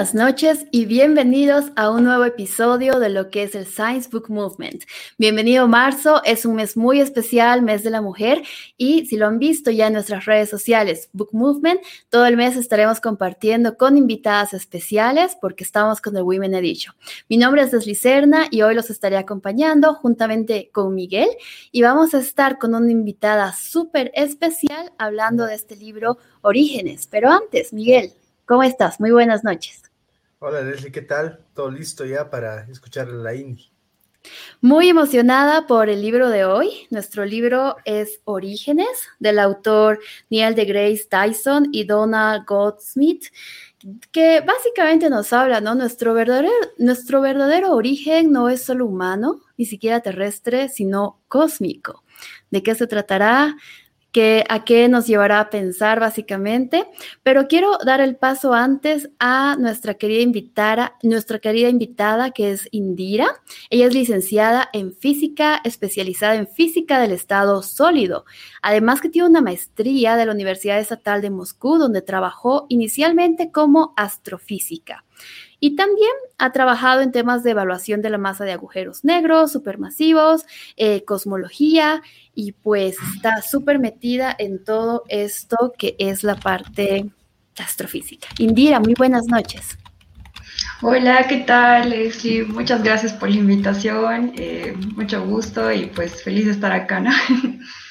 Buenas noches y bienvenidos a un nuevo episodio de lo que es el Science Book Movement. Bienvenido marzo, es un mes muy especial, mes de la mujer y si lo han visto ya en nuestras redes sociales, Book Movement, todo el mes estaremos compartiendo con invitadas especiales porque estamos con el Women Edition. Mi nombre es Leslie Serna y hoy los estaré acompañando juntamente con Miguel y vamos a estar con una invitada súper especial hablando de este libro Orígenes. Pero antes, Miguel, ¿Cómo estás? Muy buenas noches. Hola Leslie, ¿qué tal? ¿Todo listo ya para escuchar la indie? Muy emocionada por el libro de hoy. Nuestro libro es Orígenes, del autor Neil de Grace Tyson y Donald Goldsmith, que básicamente nos habla, ¿no? Nuestro verdadero, nuestro verdadero origen no es solo humano, ni siquiera terrestre, sino cósmico. ¿De qué se tratará? A qué nos llevará a pensar básicamente, pero quiero dar el paso antes a nuestra querida invitada, nuestra querida invitada que es Indira. Ella es licenciada en física, especializada en física del estado sólido. Además que tiene una maestría de la Universidad Estatal de Moscú, donde trabajó inicialmente como astrofísica. Y también ha trabajado en temas de evaluación de la masa de agujeros negros, supermasivos, eh, cosmología, y pues está súper metida en todo esto que es la parte astrofísica. Indira, muy buenas noches. Hola, ¿qué tal? Leslie? muchas gracias por la invitación, eh, mucho gusto y pues feliz de estar acá, ¿no?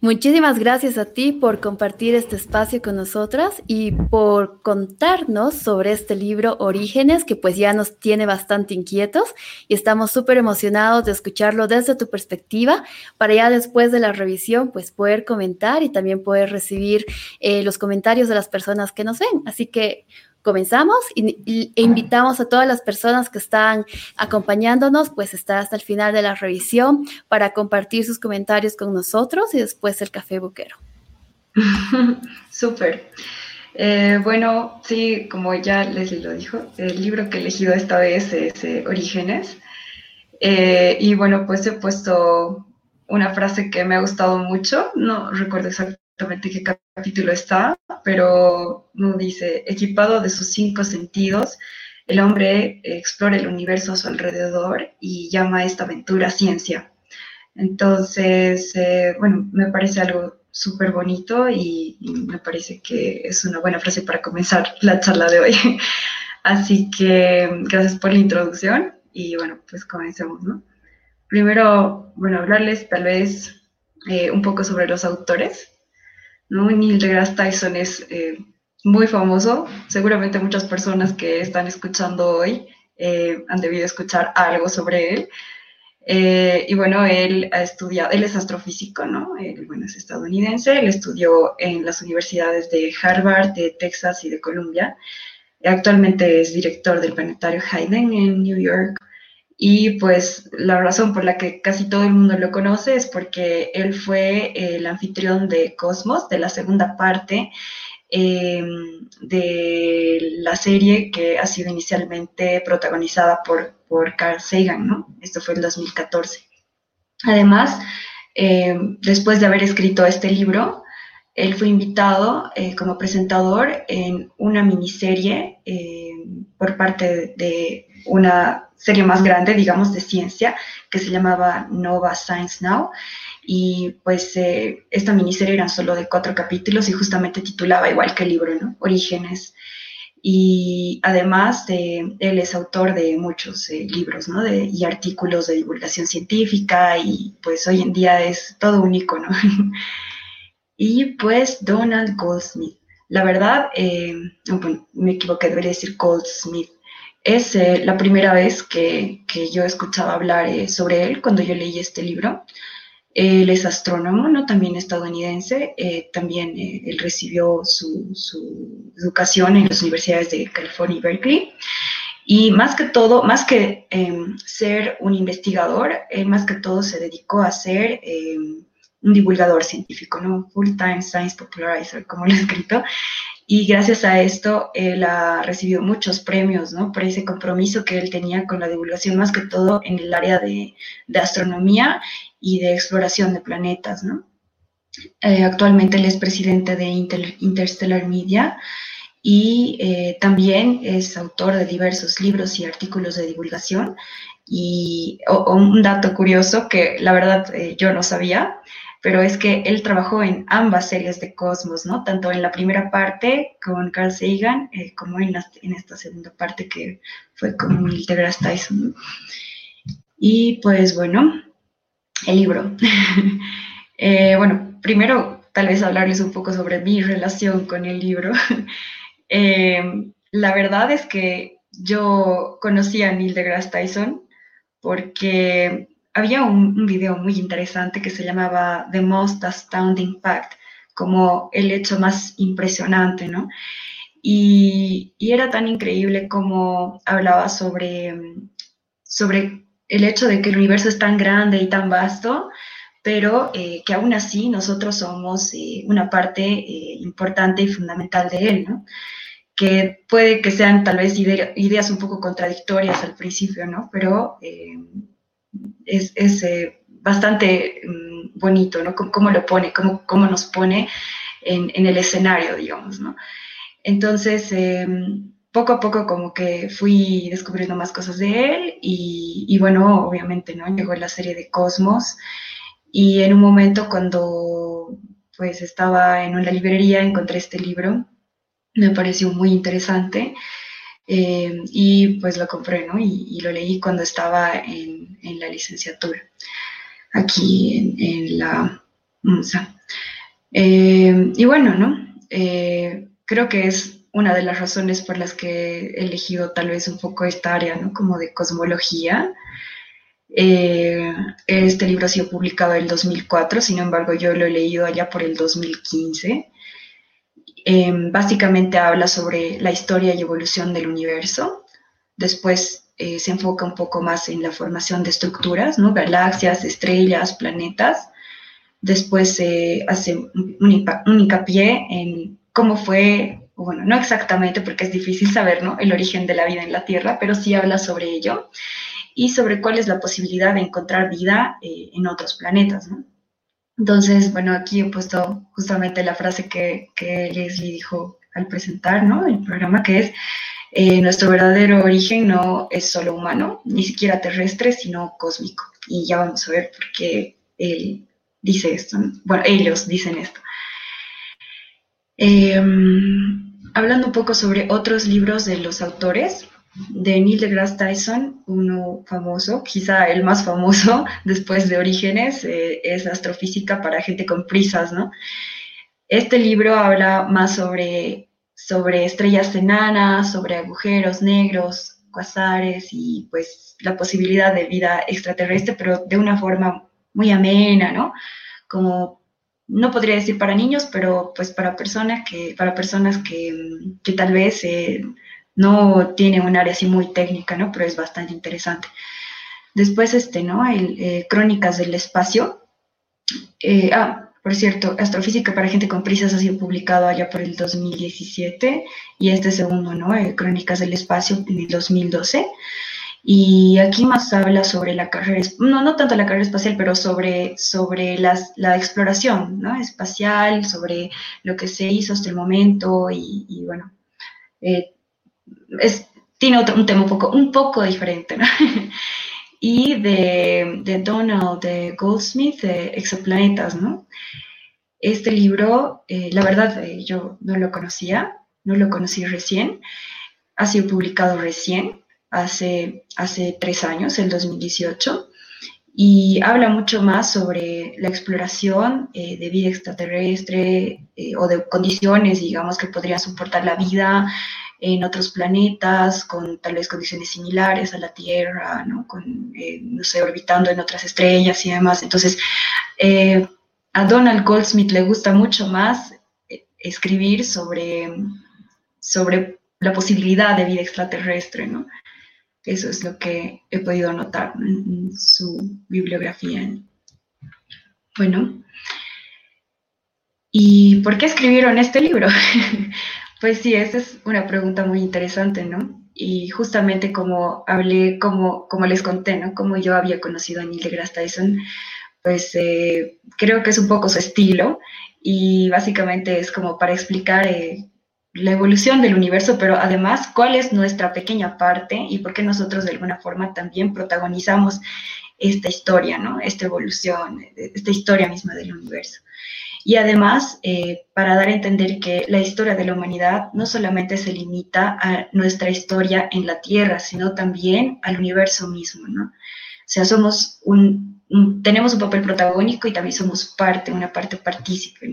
Muchísimas gracias a ti por compartir este espacio con nosotras y por contarnos sobre este libro Orígenes, que pues ya nos tiene bastante inquietos y estamos súper emocionados de escucharlo desde tu perspectiva para ya después de la revisión pues poder comentar y también poder recibir eh, los comentarios de las personas que nos ven. Así que comenzamos e invitamos a todas las personas que están acompañándonos, pues estar hasta el final de la revisión para compartir sus comentarios con nosotros y después el café buquero. Súper. Eh, bueno, sí, como ya les lo dijo, el libro que he elegido esta vez es eh, Orígenes. Eh, y bueno, pues he puesto una frase que me ha gustado mucho, no recuerdo exactamente exactamente qué capítulo está, pero no dice, equipado de sus cinco sentidos, el hombre explora el universo a su alrededor y llama a esta aventura ciencia. Entonces, eh, bueno, me parece algo súper bonito y, y, me parece que es una buena frase para comenzar la charla de hoy. Así que gracias por la introducción y bueno, pues comencemos, ¿no? Primero, bueno, hablarles tal vez eh, un poco sobre los autores. ¿No? Neil deGrasse Tyson es eh, muy famoso. Seguramente muchas personas que están escuchando hoy eh, han debido escuchar algo sobre él. Eh, y bueno, él ha estudiado, él es astrofísico, ¿no? Él, es estadounidense, él estudió en las universidades de Harvard, de Texas y de Columbia. Actualmente es director del planetario Hayden en New York. Y pues la razón por la que casi todo el mundo lo conoce es porque él fue el anfitrión de Cosmos, de la segunda parte em, de la serie que ha sido inicialmente protagonizada por, por Carl Sagan, ¿no? Esto fue el 2014. Además, em, después de haber escrito este libro, él fue invitado eh, como presentador en una miniserie por parte de una serie más grande, digamos, de ciencia, que se llamaba Nova Science Now. Y pues eh, esta miniserie era solo de cuatro capítulos y justamente titulaba igual que el libro, ¿no? Orígenes. Y además él es autor de muchos eh, libros, ¿no? De, y artículos de divulgación científica y pues hoy en día es todo un icono. y pues Donald Goldsmith. La verdad, eh, me equivoqué, debería decir Goldsmith es eh, la primera vez que, yo escuchaba hablar eh, sobre él cuando yo leí este libro. Él es astrónomo, ¿no? También estadounidense. Eh, también él recibió su, educación en las universidades de California y Berkeley. Y más que todo, más que em, ser un investigador, él más que todo se dedicó a ser em, un divulgador científico, ¿no? Full-time Science Popularizer, como lo he escrito y gracias a esto él ha recibido muchos premios, ¿no? Por ese compromiso que él tenía con la divulgación, más que todo en el área de, astronomía y de exploración de planetas, ¿no? Eh, actualmente él es presidente de Interstellar Media y eh, también es autor de diversos libros y artículos de divulgación. Y un dato curioso que la verdad eh, yo no sabía, pero es que él trabajó en ambas series de Cosmos, ¿no? Tanto en la primera parte con Carl Sagan eh, como en, en, esta segunda parte que fue con Neil deGrasse Tyson. Y pues bueno, el libro. bueno, primero tal vez hablarles un poco sobre mi relación con el libro. Eh, la verdad es que yo conocí a Neil deGrasse Tyson porque había un, video muy interesante que se llamaba The Most Astounding Fact, como el hecho más impresionante, ¿no? Y, era tan increíble como hablaba sobre, sobre el hecho de que el universo es tan grande y tan vasto, pero eh, que aún así nosotros somos eh, una parte importante y fundamental de él, ¿no? que puede que sean tal vez ideas un poco contradictorias al principio, ¿no? Pero eh, es, eh, bastante mm, bonito, ¿no? cómo lo pone, cómo, cómo nos pone en, el escenario, digamos, ¿no? Entonces, em, poco a poco como que fui descubriendo más cosas de él y, y, bueno, obviamente, ¿no? Llegó la serie de Cosmos y en un momento cuando pues estaba en una librería encontré este libro me pareció muy interesante eh, y pues lo compré, ¿no? Y, lo leí cuando estaba en, en la licenciatura, aquí en, la MUSA. Eh, y bueno, ¿no? Eh, creo que es una de las razones por las que he elegido tal vez un poco esta área, ¿no? Como de cosmología. este libro ha sido publicado en el 2004, sin embargo yo lo he leído allá por el 2015 Em, básicamente habla sobre la historia y evolución del universo. Después eh, se enfoca un poco más en la formación de estructuras, ¿no? galaxias, estrellas, planetas. Después se hace un, hincapié en cómo fue, bueno, no exactamente porque es difícil saber el origen de la vida en la Tierra, pero sí habla sobre ello y sobre cuál es la posibilidad de encontrar vida eh, en otros planetas. Entonces, bueno, aquí he puesto justamente la frase que, que Leslie dijo al presentar ¿no? el programa, que es, eh, nuestro verdadero origen no es solo humano, ni siquiera terrestre, sino cósmico. Y ya vamos a ver por qué él dice esto. Bueno, ellos dicen esto. Em, hablando un poco sobre otros libros de los autores, de Neil deGrasse Tyson, uno famoso, quizá el más famoso después de Orígenes, eh, es Astrofísica para gente con prisas, ¿no? Este libro habla más sobre, sobre estrellas enanas, sobre agujeros negros, cuasares y pues la posibilidad de vida extraterrestre, pero de una forma muy amena, ¿no? Como no podría decir para niños, pero pues para personas que, para personas que, que tal vez eh, no tiene un área así muy técnica, ¿no? Pero es bastante interesante. Después, este, ¿no? El, eh, Crónicas del Espacio. Eh, ah, por cierto, Astrofísica para gente con prisas ha sido publicado allá por el 2017 y este segundo, ¿no? Crónicas del Espacio en el 2012. Y aquí más habla sobre la carrera, no, no tanto la carrera espacial, pero sobre, sobre las, la exploración ¿no? espacial, sobre lo que se hizo hasta el momento y, y bueno, eh, tiene otro, un tema un poco, un poco diferente, y de, de, Donald de Goldsmith, de Exoplanetas, ¿no? Este libro, eh, la verdad, eh, yo no lo conocía, no lo conocí recién, ha sido publicado recién, hace, hace tres años, el 2018, y habla mucho más sobre la exploración eh, de vida extraterrestre o de condiciones, digamos, que podrían soportar la vida, en otros planetas, con tal vez condiciones similares a la Tierra, ¿no? Con, eh, no sé, orbitando en otras estrellas y demás. Entonces, eh, a Donald Goldsmith le gusta mucho más eh, escribir sobre, sobre la posibilidad de vida extraterrestre, ¿no? Eso es lo que he podido notar en su bibliografía. Bueno, ¿y por qué escribieron este libro? Pues sí, esa es una pregunta muy interesante, ¿no? Y justamente como hablé, como, como les conté, ¿no? Como yo había conocido a Neil deGrasse Tyson, pues eh, creo que es un poco su estilo y básicamente es como para explicar eh, la evolución del universo, pero además cuál es nuestra pequeña parte y por qué nosotros de alguna forma también protagonizamos esta historia, ¿no? Esta evolución, esta historia misma del universo. Y además, eh, para dar a entender que la historia de la humanidad no solamente se limita a nuestra historia en la Tierra, sino también al universo mismo, ¿no? O sea, somos un, tenemos un papel protagónico y también somos parte, una parte partícipe.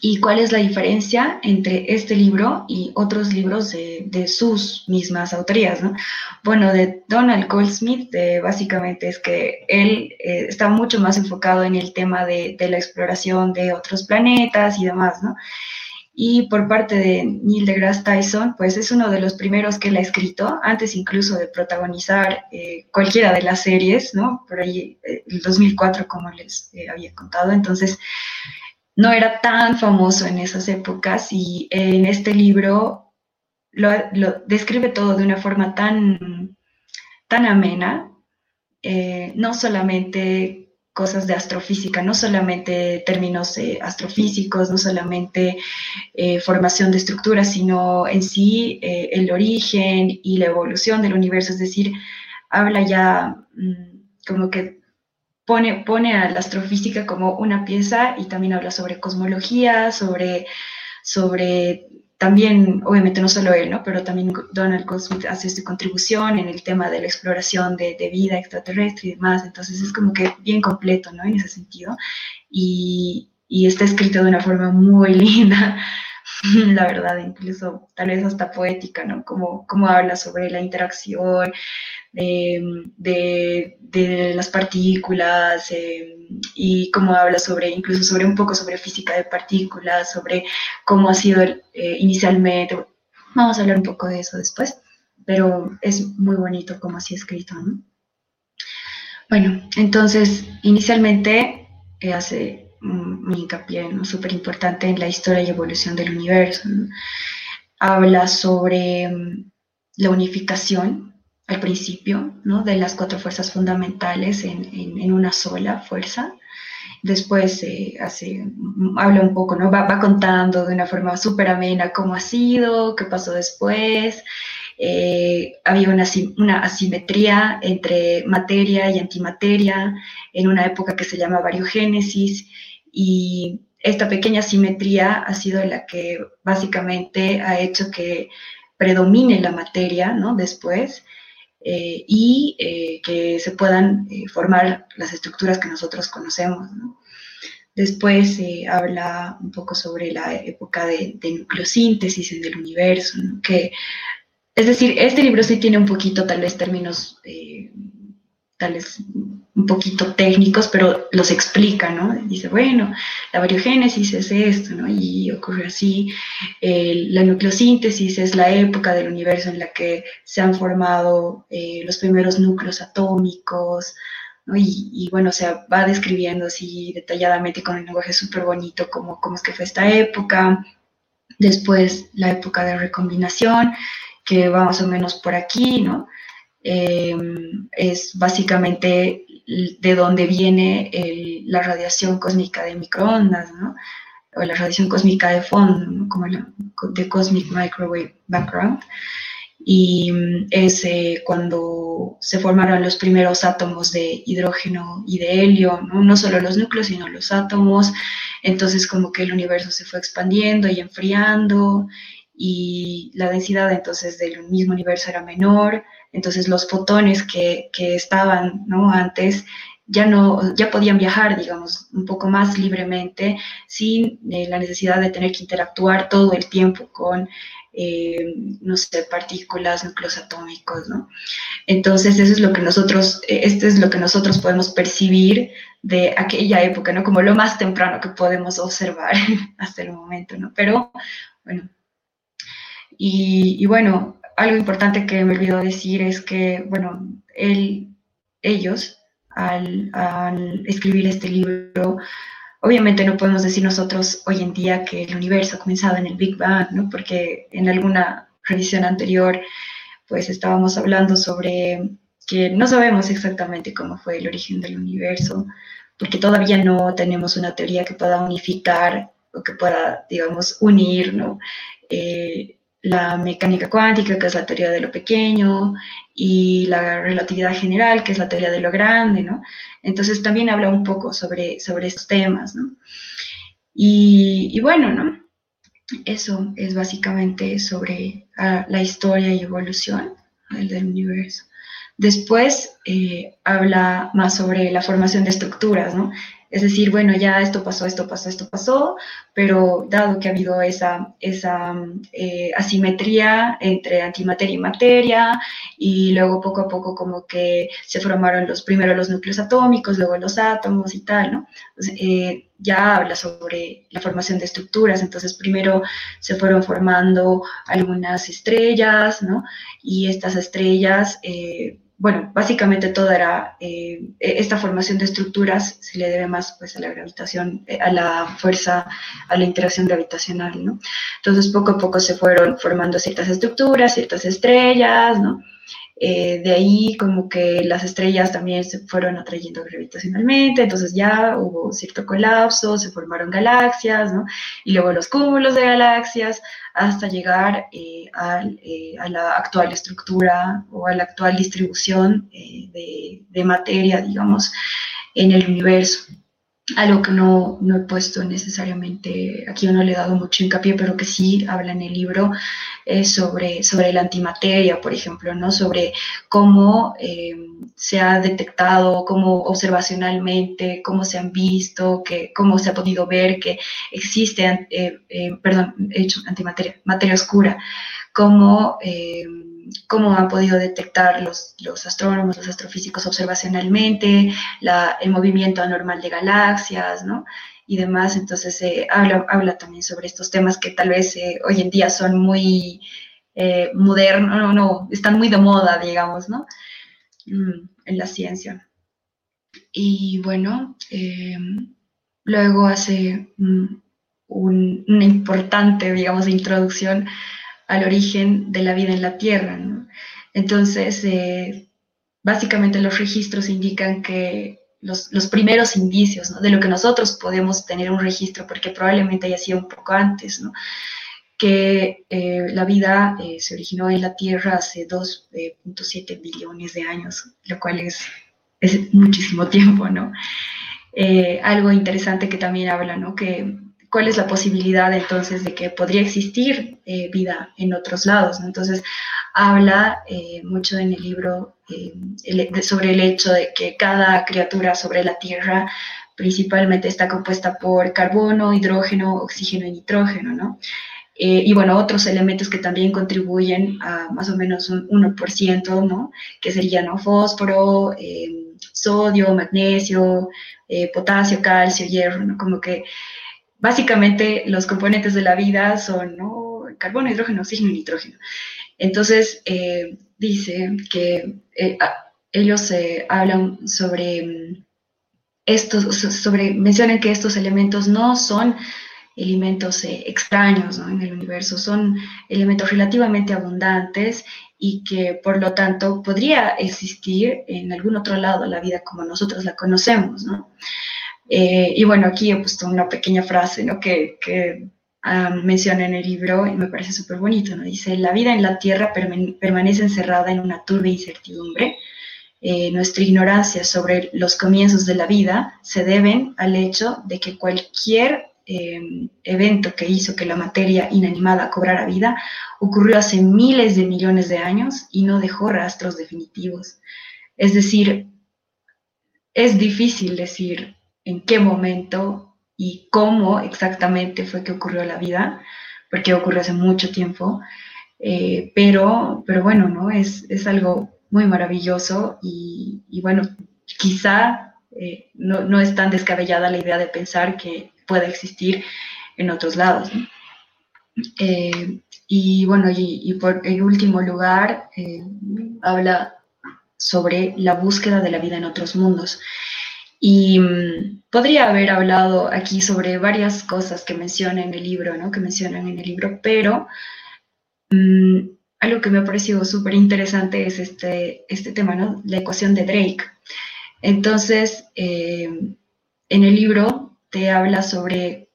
¿Y cuál es la diferencia entre este libro y otros libros de, sus mismas autorías? ¿no? Bueno, de Donald Goldsmith, básicamente es que él eh, está mucho más enfocado en el tema de, la exploración de otros planetas y demás, ¿no? Y por parte de Neil deGrasse Tyson, pues es uno de los primeros que él ha escrito, antes incluso de protagonizar eh, cualquiera de las series, ¿no? Por ahí, eh, el 2004, como les había contado. Entonces, no era tan famoso en esas épocas y en este libro lo, describe todo de una forma tan, tan amena, eh, no solamente cosas de astrofísica, no solamente términos eh, astrofísicos, no solamente eh, formación de estructuras, sino en sí el origen y la evolución del universo, es decir, habla ya mm, como que pone, pone a la astrofísica como una pieza y también habla sobre cosmología, sobre, sobre también, obviamente no solo él, ¿no? pero también Donald Goldsmith hace su contribución en el tema de la exploración de, de, vida extraterrestre y demás, entonces es como que bien completo, ¿no? En ese sentido, y, y está escrito de una forma muy linda, la verdad, incluso tal vez hasta poética, ¿no? Como, como habla sobre la interacción de, de, las partículas eh, y cómo habla sobre, incluso sobre un poco sobre física de partículas, sobre cómo ha sido eh, inicialmente. Vamos a hablar un poco de eso después, pero es muy bonito como así escrito, ¿no? Bueno, entonces, inicialmente eh, hace mi hincapié ¿no? súper importante en la historia y evolución del universo. Habla sobre mm, la unificación al principio ¿no? de las cuatro fuerzas fundamentales en, en, una sola fuerza. Después eh, hace, mm, habla un poco, ¿no? Va, contando de una forma súper amena cómo ha sido, qué pasó después. Eh, había una, una, asimetría entre materia y antimateria en una época que se llama variogénesis y esta pequeña simetría ha sido la que básicamente ha hecho que predomine la materia, ¿no? Después, eh, y eh, que se puedan eh, formar las estructuras que nosotros conocemos, ¿no? Después habla un poco sobre la época de, nucleosíntesis en el universo, que, es decir, este libro sí tiene un poquito tal vez términos tales un poquito técnicos, pero los explica, ¿no? Dice, bueno, la variogénesis es esto, ¿no? Y ocurre así. la nucleosíntesis es la época del universo en la que se han formado eh, los primeros núcleos atómicos, ¿no? Y, bueno, o sea, va describiendo así detalladamente con un lenguaje súper bonito cómo, cómo es que fue esta época. Después la época de recombinación, que va más o menos por aquí, ¿no? Em, es básicamente de dónde viene la radiación cósmica de microondas, ¿no? o la radiación cósmica de fondo, como la de Cosmic Microwave Background. Y mm, es cuando se formaron los primeros átomos de hidrógeno y de helio, no solo los núcleos, sino los átomos. Entonces como que el universo se fue expandiendo y enfriando y la densidad entonces del mismo universo era menor entonces los fotones que, estaban ¿no? antes ya no ya podían viajar, digamos, un poco más libremente, sin eh, la necesidad de tener que interactuar todo el tiempo con, eh, no sé, partículas, núcleos atómicos, ¿no? Entonces, eso es lo que nosotros, eh, esto es lo que nosotros podemos percibir de aquella época, ¿no? Como lo más temprano que podemos observar hasta el momento, ¿no? Pero, bueno, y bueno, algo importante que me olvidó decir es que, bueno, él, ellos, al, escribir este libro, obviamente no podemos decir nosotros hoy en día que el universo ha comenzado en el Big Bang, ¿no? Porque en alguna revisión anterior, pues estábamos hablando sobre que no sabemos exactamente cómo fue el origen del universo, porque todavía no tenemos una teoría que pueda unificar o que pueda, digamos, unir, ¿no? La mecánica cuántica, que es la teoría de lo pequeño, y la relatividad general, que es la teoría de lo grande, ¿no? Entonces también habla un poco sobre, sobre esos temas, ¿no? Y, bueno, ¿no? Eso es básicamente sobre ah, la historia y evolución del universo. Después eh, habla más sobre la formación de estructuras, ¿no? Es decir, bueno, ya esto pasó, esto pasó, esto pasó, pero dado que ha habido esa, eh, asimetría entre antimateria y materia, y luego poco a poco como que se formaron los primero los núcleos atómicos, luego los átomos y tal, ¿no? Eh, ya habla sobre la formación de estructuras, entonces primero se fueron formando algunas estrellas, ¿no? Y estas estrellas... Eh, bueno, básicamente toda eh, e-, esta formación de estructuras se le debe más pues a la gravitación, eh, a la fuerza, a la interacción gravitacional, ¿no? Entonces poco a poco se fueron formando ciertas estructuras, ciertas estrellas, ¿no? Eh, de ahí como que las estrellas también se fueron atrayendo gravitacionalmente, entonces ya hubo cierto colapso, se formaron galaxias, ¿no? Y luego los cúmulos de galaxias hasta llegar eh, eh, a, la actual estructura o a la actual distribución de, de materia, digamos, en el universo algo que no, no, he puesto necesariamente, aquí no le he dado mucho hincapié, pero que sí habla en el libro es sobre, sobre la antimateria, por ejemplo, ¿no? Sobre cómo eh, se ha detectado, cómo observacionalmente, cómo se han visto, que, cómo se ha podido ver que existe, eh, eh, perdón, he hecho antimateria, materia oscura, cómo cómo han podido detectar los, los astrónomos, los astrofísicos observacionalmente, el movimiento anormal de galaxias, ¿no? Y demás. Entonces, eh, habla, habla, también sobre estos temas que tal vez eh, hoy en día son muy eh, modernos, no, no, están muy de moda, digamos, ¿no? Mm, en la ciencia. Y bueno, luego hace un, una importante, digamos, introducción al origen de la vida en la Tierra. Entonces, eh, básicamente los registros indican que los, primeros indicios de lo que nosotros podemos tener un registro, porque probablemente haya sido un poco antes, que eh, la vida eh, se originó en la Tierra hace 2.7 billones de años, lo cual es, es muchísimo tiempo, ¿no? algo interesante que también habla, ¿no? Que cuál es la posibilidad entonces de que podría existir eh, vida en otros lados. Entonces, habla eh, mucho en el libro eh, sobre el hecho de que cada criatura sobre la Tierra principalmente está compuesta por carbono, hidrógeno, oxígeno y nitrógeno, ¿no? y bueno, otros elementos que también contribuyen a más o menos un 1%, ¿no? Que serían fósforo, sodio, magnesio, potasio, calcio, hierro, ¿no? Como que básicamente los componentes de la vida son carbono, hidrógeno, oxígeno y nitrógeno. Entonces, eh, dice que eh, ellos eh, hablan sobre mm, estos, sobre, mencionan que estos elementos no son elementos extraños en el universo, son elementos relativamente abundantes y que por lo tanto podría existir en algún otro lado la vida como nosotros la conocemos, ¿no? Y bueno, aquí he puesto una pequeña frase ¿no? que menciona en el libro y me parece súper bonito. Dice, la vida en la Tierra permanece encerrada en una turbia incertidumbre. Eh, nuestra ignorancia sobre los comienzos de la vida se deben al hecho de que cualquier eh, evento que hizo que la materia inanimada cobrara vida ocurrió hace miles de millones de años y no dejó rastros definitivos. Es decir, es difícil decir en qué momento y cómo exactamente fue que ocurrió la vida, porque ocurrió hace mucho tiempo, eh, pero, pero bueno, ¿no? Es, es algo muy maravilloso y, bueno, quizá eh, no, no, es tan descabellada la idea de pensar que pueda existir en otros lados. Eh, y bueno, y, y, por el último lugar, habla sobre la búsqueda de la vida en otros mundos. Y mm, podría haber hablado aquí sobre varias cosas que menciona en el libro, ¿no? Que mencionan en el libro, pero mm, algo que me ha parecido súper interesante es este, este tema, ¿no? La ecuación de Drake. Entonces, eh, en el libro te habla sobre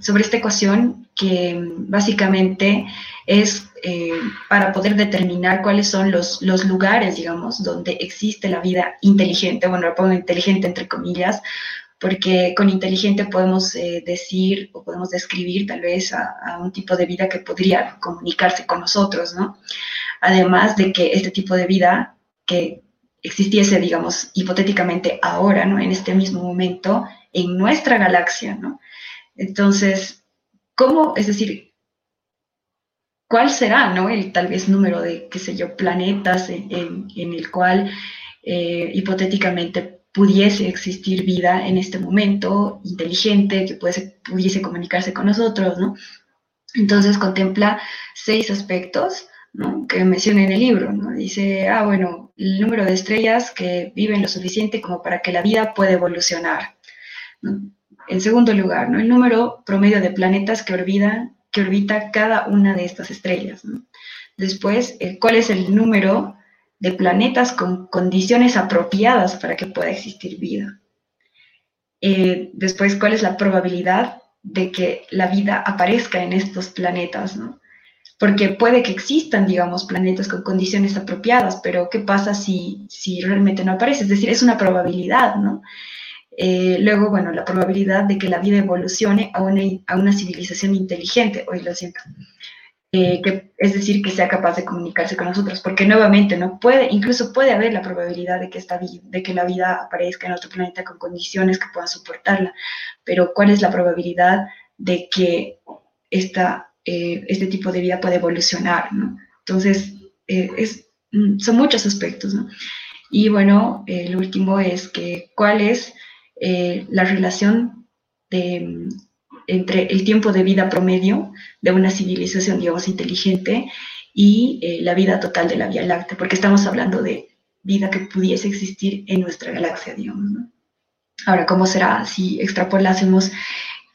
sobre esta ecuación que básicamente es eh, para poder determinar cuáles son los, los lugares, digamos, donde existe la vida inteligente, bueno, lo pongo inteligente entre comillas, porque con inteligente podemos eh, decir o podemos describir tal vez a, a, un tipo de vida que podría comunicarse con nosotros, ¿no? Además de que este tipo de vida que existiese, digamos, hipotéticamente ahora, ¿no? En este mismo momento, en nuestra galaxia, ¿no? Entonces, ¿cómo, es decir, cuál será, ¿no? El tal vez número de, qué sé yo, planetas en, el cual eh, hipotéticamente pudiese existir vida en este momento, inteligente, que pudiese comunicarse con nosotros, ¿no? Entonces contempla seis aspectos ¿no? que menciona en el libro, ¿no? Dice, ah, bueno, el número de estrellas que viven lo suficiente como para que la vida pueda evolucionar. En segundo lugar, ¿no? el número promedio de planetas que que orbita cada una de estas estrellas. Después, eh, cuál es el número de planetas con condiciones apropiadas para que pueda existir vida. Eh, después, cuál es la probabilidad de que la vida aparezca en estos planetas, ¿no? Porque puede que existan, digamos, planetas con condiciones apropiadas, pero ¿qué pasa si, si realmente no aparece? Es decir, es una probabilidad, ¿no? Eh, luego, bueno, la probabilidad de que la vida evolucione a una, a una civilización inteligente, hoy lo siento, eh, que, es decir, que sea capaz de comunicarse con nosotros, porque nuevamente no puede, incluso puede haber la probabilidad de que, esta, de que la vida aparezca en otro planeta con condiciones que puedan soportarla, pero ¿cuál es la probabilidad de que esta, eh, este tipo de vida pueda evolucionar? ¿no? Entonces, es, mm, son muchos aspectos, ¿no? Y bueno, el último es que cuál es eh, la relación entre el tiempo de vida promedio de una civilización, digamos, inteligente y eh, la vida total de la Vía Láctea, porque estamos hablando de vida que pudiese existir en nuestra galaxia, digamos. Ahora, ¿cómo será si extrapolásemos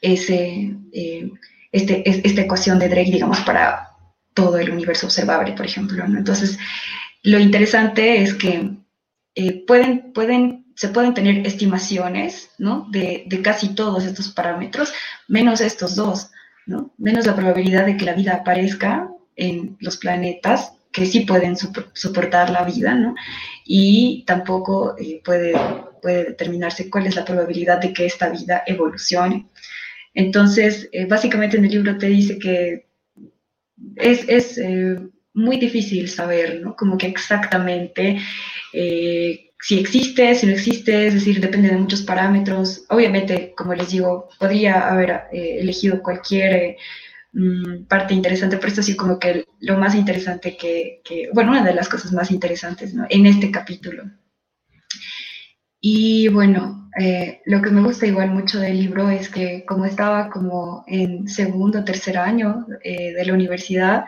ese, eh, este, esta ecuación de Drake, digamos, para todo el universo observable, por ejemplo? Entonces, lo interesante es que pueden, pueden se pueden tener estimaciones, ¿no? De, casi todos estos parámetros, menos estos dos, ¿no? Menos la probabilidad de que la vida aparezca en los planetas que sí pueden soportar la vida, ¿no? Y tampoco eh, puede, determinarse cuál es la probabilidad de que esta vida evolucione. Entonces, eh, básicamente en el libro te dice que es, es eh, muy difícil saber, ¿no? Como que exactamente si existe, si no existe, es decir, depende de muchos parámetros. Obviamente, como les digo, podría haber eh, elegido cualquier eh, mm, parte interesante, pero esto sí como que lo más interesante que, bueno, una de las cosas más interesantes ¿no? en este capítulo. Y bueno, eh, lo que me gusta igual mucho del libro es que como estaba como en segundo tercer año de la universidad,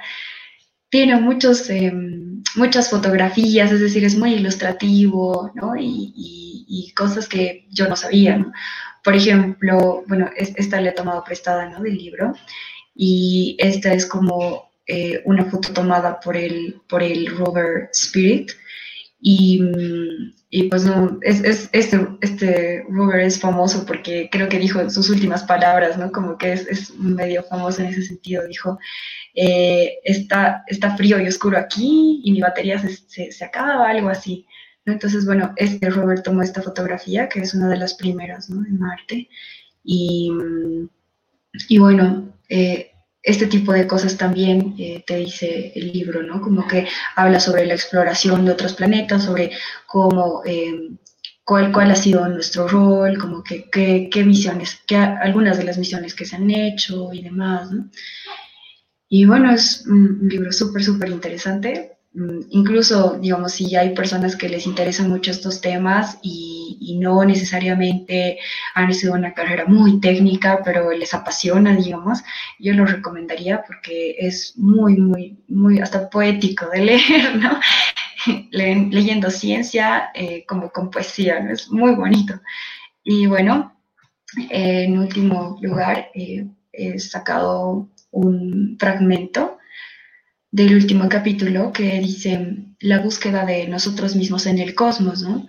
tiene muchos, em, muchas fotografías, es decir, es muy ilustrativo, ¿no? Y, cosas que yo no sabía, ¿no? Por ejemplo, bueno, esta le he tomado prestada, ¿no? Del libro, y esta es como eh, una foto tomada por el, por el rover Spirit, y, y pues no, es, es, este, este rover es famoso porque creo que dijo sus últimas palabras, ¿no? Como que es, es medio famoso en ese sentido, dijo, eh, está, está frío y oscuro aquí y mi batería se, se, acaba, algo así. Entonces, bueno, este Robert tomó esta fotografía, que es una de las primeras ¿no? de Marte, y, y bueno, eh, este tipo de cosas también eh, te dice el libro, ¿no? Como que habla sobre la exploración de otros planetas, sobre cómo, cuál, cuál ha sido nuestro rol, como que qué misiones, qué, algunas de las misiones que se han hecho y demás, ¿no? Y bueno, es un libro súper, súper interesante. Mm, incluso, digamos, si hay personas que les interesan mucho estos temas y, y no necesariamente han sido una carrera muy técnica, pero les apasiona, digamos, yo lo recomendaría porque es muy, muy, muy hasta poético de leer, ¿no? leyendo ciencia eh, como con poesía, ¿no? Es muy bonito. Y bueno, en último lugar, eh, he sacado un fragmento del último capítulo que dice la búsqueda de nosotros mismos en el cosmos, ¿no?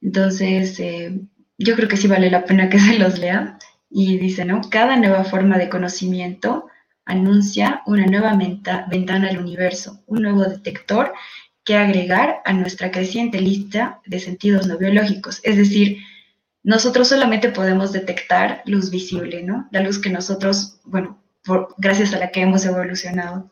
Entonces, eh, yo creo que sí vale la pena que se los lea Y dice, ¿no? Cada nueva forma de conocimiento anuncia una nueva ventana al universo, un nuevo detector que agregar a nuestra creciente lista de sentidos no biológicos. Es decir, nosotros solamente podemos detectar luz visible, ¿no? La luz que nosotros, bueno, gracias a la que hemos evolucionado.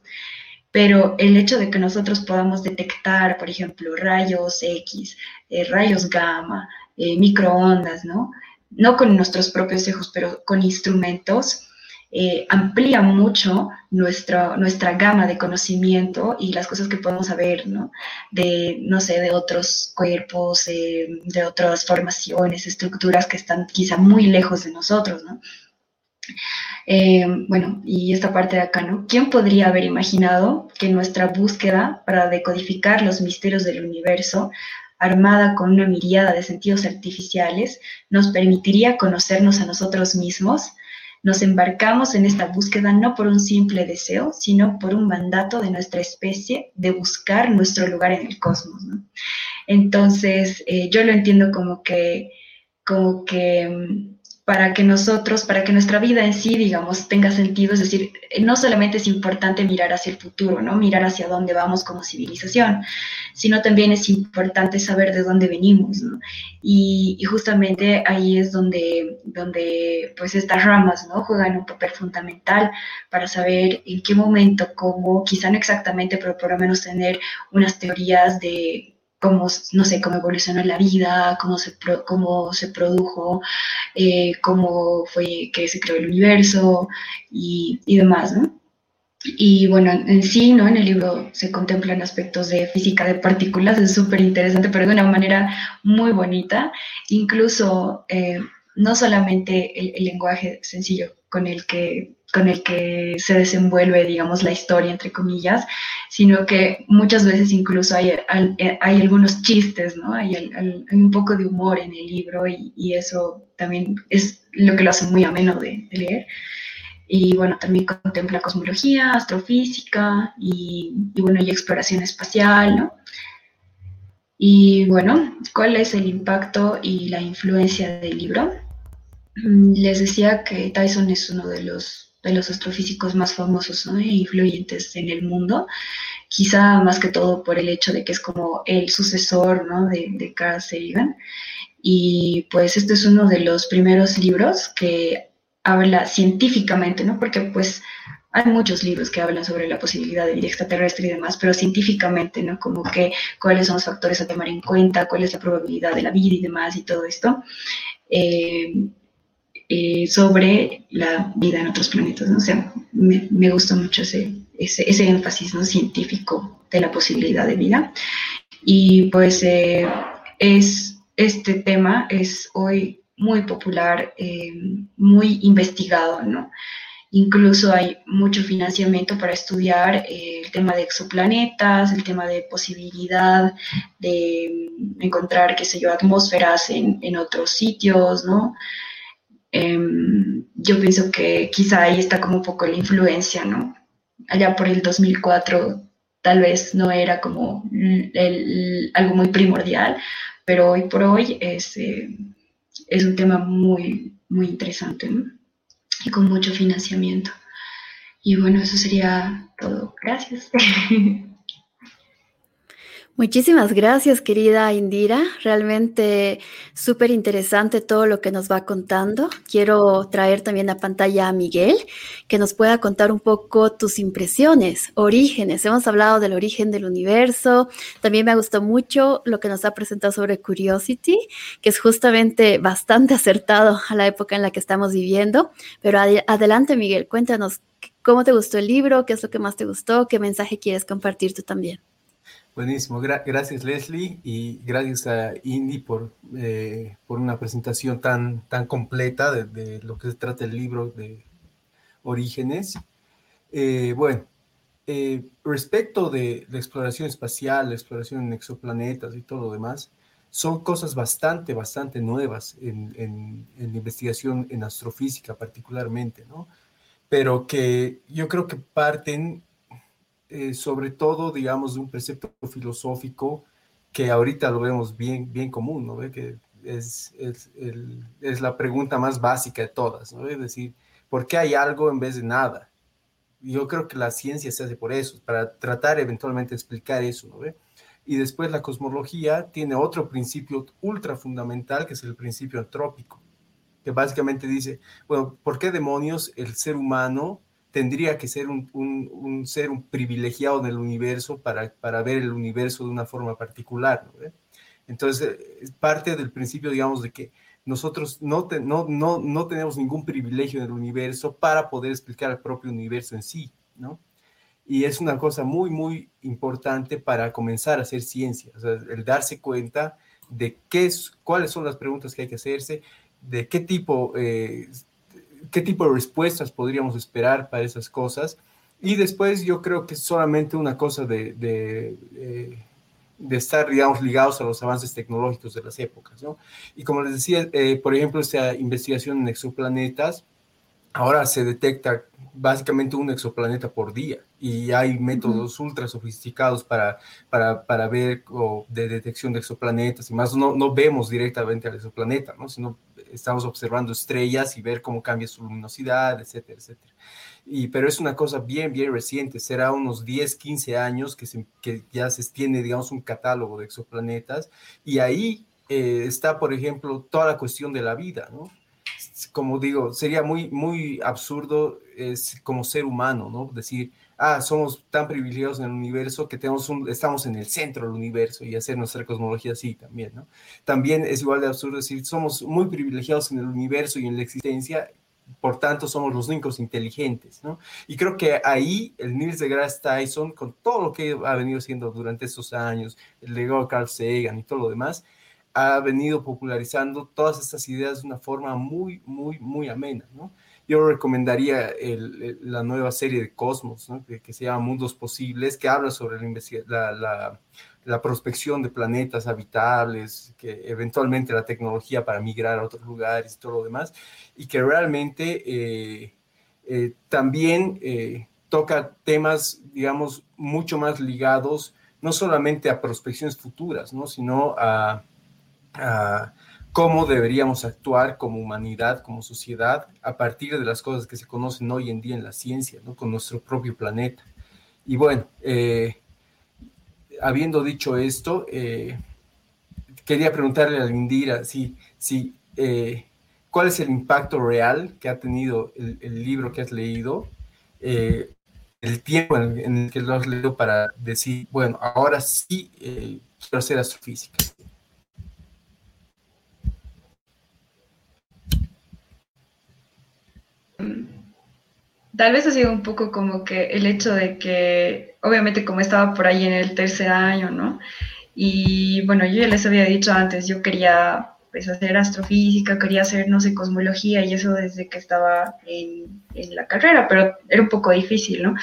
Pero el hecho de que nosotros podamos detectar, por ejemplo, rayos X, eh, rayos gamma, eh, microondas, ¿no? No con nuestros propios ojos, pero con instrumentos, eh, amplía mucho nuestra, nuestra gama de conocimiento y las cosas que podemos saber, ¿no? De, no sé, de otros cuerpos, eh, de otras formaciones, estructuras que están quizá muy lejos de nosotros, ¿no? Eh, bueno, y esta parte de acá, ¿no? ¿Quién podría haber imaginado que nuestra búsqueda para decodificar los misterios del universo, armada con una mirada de sentidos artificiales, nos permitiría conocernos a nosotros mismos nos embarcamos en esta búsqueda no por un simple deseo, sino por un mandato de nuestra especie de buscar nuestro lugar en el cosmos. Entonces, eh, yo lo entiendo como que, como que mm, para que nosotros, para que nuestra vida en sí, digamos, tenga sentido. Es decir, no solamente es importante mirar hacia el futuro, ¿no? Mirar hacia dónde vamos como civilización, sino también es importante saber de dónde venimos, ¿no? Y, justamente ahí es donde, donde, pues, estas ramas, ¿no? Juegan un papel fundamental para saber en qué momento, cómo, quizá no exactamente, pero por lo menos tener unas teorías de cómo, no sé, cómo evolucionó la vida, cómo se, cómo se produjo, eh, cómo fue que se creó el universo y, y demás, ¿no? Y bueno, en sí, ¿no? En el libro se contemplan aspectos de física de partículas, es súper interesante, pero de una manera muy bonita. Incluso eh, no solamente el, lenguaje sencillo con el que con el que se desenvuelve, digamos, la historia, entre comillas, sino que muchas veces incluso hay, hay algunos chistes, ¿no? Hay, un poco de humor en el libro y, eso también es lo que lo hace muy ameno de, leer. Y bueno, también contempla cosmología, astrofísica y, y, bueno, y exploración espacial, ¿no? Y bueno, ¿cuál es el impacto y la influencia del libro? Mm, les decía que Tyson es uno de los de los astrofísicos más famosos e influyentes en el mundo, quizá más que todo por el hecho de que es como el sucesor ¿no? de, de Carl Sagan. Y pues este es uno de los primeros libros que habla científicamente, ¿no? Porque pues hay muchos libros que hablan sobre la posibilidad de vida extraterrestre y demás, pero científicamente, ¿no? Como que cuáles son los factores a tomar en cuenta, cuál es la probabilidad de la vida y demás y todo esto. Eh, eh, sobre la vida en otros planetas. ¿no? O me, me gustó mucho ese, ese, ese, énfasis científico de la posibilidad de vida. Y pues eh, es, este tema es hoy muy popular, eh, muy investigado, ¿no? Incluso hay mucho financiamiento para estudiar el tema de exoplanetas, el tema de posibilidad de encontrar, qué sé yo, atmósferas en, en otros sitios, ¿no? Em, yo pienso que quizá ahí está como un poco la influencia, ¿no? Allá por el 2004 tal vez no era como algo muy primordial, pero hoy por hoy es, eh, es un tema muy, muy interesante ¿no? y con mucho financiamiento. Y bueno, eso sería todo. Gracias. Muchísimas gracias, querida Indira. Realmente súper interesante todo lo que nos va contando. Quiero traer también a pantalla a Miguel, que nos pueda contar un poco tus impresiones, orígenes. Hemos hablado del origen del universo. También me gustó mucho lo que nos ha presentado sobre Curiosity, que es justamente bastante acertado a la época en la que estamos viviendo. Pero ad adelante, Miguel, cuéntanos cómo te gustó el libro, qué es lo que más te gustó, qué mensaje quieres compartir tú también. Buenísimo, gracias Leslie y gracias a Indy por, eh, por una presentación tan, tan completa de, lo que se trata el libro de Orígenes. Eh, bueno, eh, respecto de la exploración espacial, la exploración en exoplanetas y todo lo demás, son cosas bastante, bastante nuevas en, en, en investigación en astrofísica particularmente, ¿no? Pero que yo creo que parten eh, sobre todo, digamos, de un precepto filosófico que ahorita lo vemos bien, bien común, ¿no? Que es, es, la pregunta más básica de todas, ¿no? Es decir, ¿por qué hay algo en vez de nada? Yo creo que la ciencia se hace por eso, para tratar eventualmente de explicar eso, ¿no? Y después la cosmología tiene otro principio ultra fundamental, que es el principio antrópico, que básicamente dice, bueno, ¿por qué demonios el ser humano tendría que ser un, un, ser un privilegiado en el universo para, para, ver el universo de una forma particular. ¿no? Entonces, es parte del principio, digamos, de que nosotros no, no, no, no, tenemos ningún privilegio en el universo para poder explicar el propio universo en sí, ¿no? Y es una cosa muy, muy importante para comenzar a hacer ciencia, el darse cuenta de qué es, cuáles son las preguntas que hay que hacerse, de qué tipo eh, qué tipo de respuestas podríamos esperar para esas cosas. Y después yo creo que es solamente una cosa de, de, eh, estar, digamos, ligados a los avances tecnológicos de las épocas. Y como les decía, eh, por ejemplo, esta investigación en exoplanetas, ahora se detecta básicamente un exoplaneta por día y hay métodos ultra sofisticados para, para, para ver o de detección de exoplanetas y más no, no vemos directamente al exoplaneta, ¿no? sino estamos observando estrellas y ver cómo cambia su luminosidad, etcétera, etcétera. Y, pero es una cosa bien, bien reciente, será unos 10, 15 años que, se, que ya se tiene, digamos, un catálogo de exoplanetas y ahí eh, está, por ejemplo, toda la cuestión de la vida, ¿no? Como digo, sería muy, muy absurdo es, como ser humano, ¿no? Decir, ah, somos tan privilegiados en el universo que tenemos un, estamos en el centro del universo y hacer nuestra cosmología así también, ¿no? También es igual de absurdo decir, somos muy privilegiados en el universo y en la existencia, por tanto somos los únicos inteligentes, ¿no? Y creo que ahí el Niels deGrasse Tyson, con todo lo que ha venido haciendo durante estos años, el legado de Carl Sagan y todo lo demás, ha venido popularizando todas estas ideas de una forma muy, muy, muy amena, ¿no? yo recomendaría la nueva serie de Cosmos, que, se llama Mundos Posibles, que habla sobre la, la, prospección de planetas habitables, que eventualmente la tecnología para migrar a otros lugares y todo lo demás, y que realmente eh, eh, también eh, toca temas, digamos, mucho más ligados no solamente a prospecciones futuras, ¿no? sino a cómo deberíamos actuar como humanidad, como sociedad, a partir de las cosas que se conocen hoy en día en la ciencia, ¿no? con nuestro propio planeta. Y bueno, eh, habiendo dicho esto, eh, quería preguntarle a Lindira si, si, eh, cuál es el impacto real que ha tenido el, libro que has leído, el tiempo en, el que lo has leído para decir, bueno, ahora sí quiero hacer astrofísica. Tal vez ha sido un poco como que el hecho de que, obviamente como estaba por ahí en el tercer año, ¿no? Y bueno, yo ya les había dicho antes, yo quería pues, hacer astrofísica, quería hacer, no sé, cosmología y eso desde que estaba en, la carrera, pero era un poco difícil, ¿no?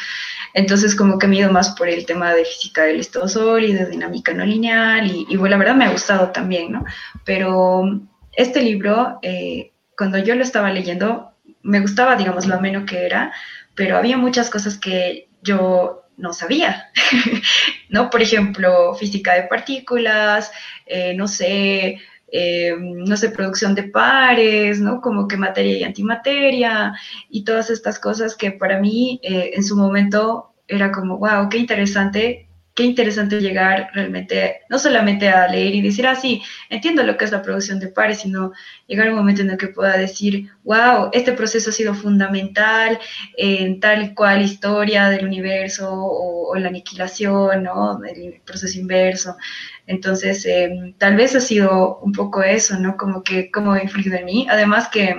Entonces como que me he ido más por el tema de física del estado sólido, dinámica no lineal y, y, bueno, la verdad me ha gustado también, ¿no? Pero este libro, eh, cuando yo lo estaba leyendo, me gustaba, digamos, lo ameno que era, pero había muchas cosas que yo no sabía, ¿no? Por ejemplo, física de partículas, eh, no sé, eh, no sé, producción de pares, ¿no? Como que materia y antimateria y todas estas cosas que para mí eh, en su momento era como, wow, qué interesante qué interesante llegar realmente, no solamente a leer y decir, ah, sí, entiendo lo que es la producción de pares, sino llegar a un momento en el que pueda decir, wow, este proceso ha sido fundamental en tal cual historia del universo o, la aniquilación, ¿no? El proceso inverso. Entonces, em, tal vez ha sido un poco eso, ¿no? Como que, como ha influido en mí. Además que,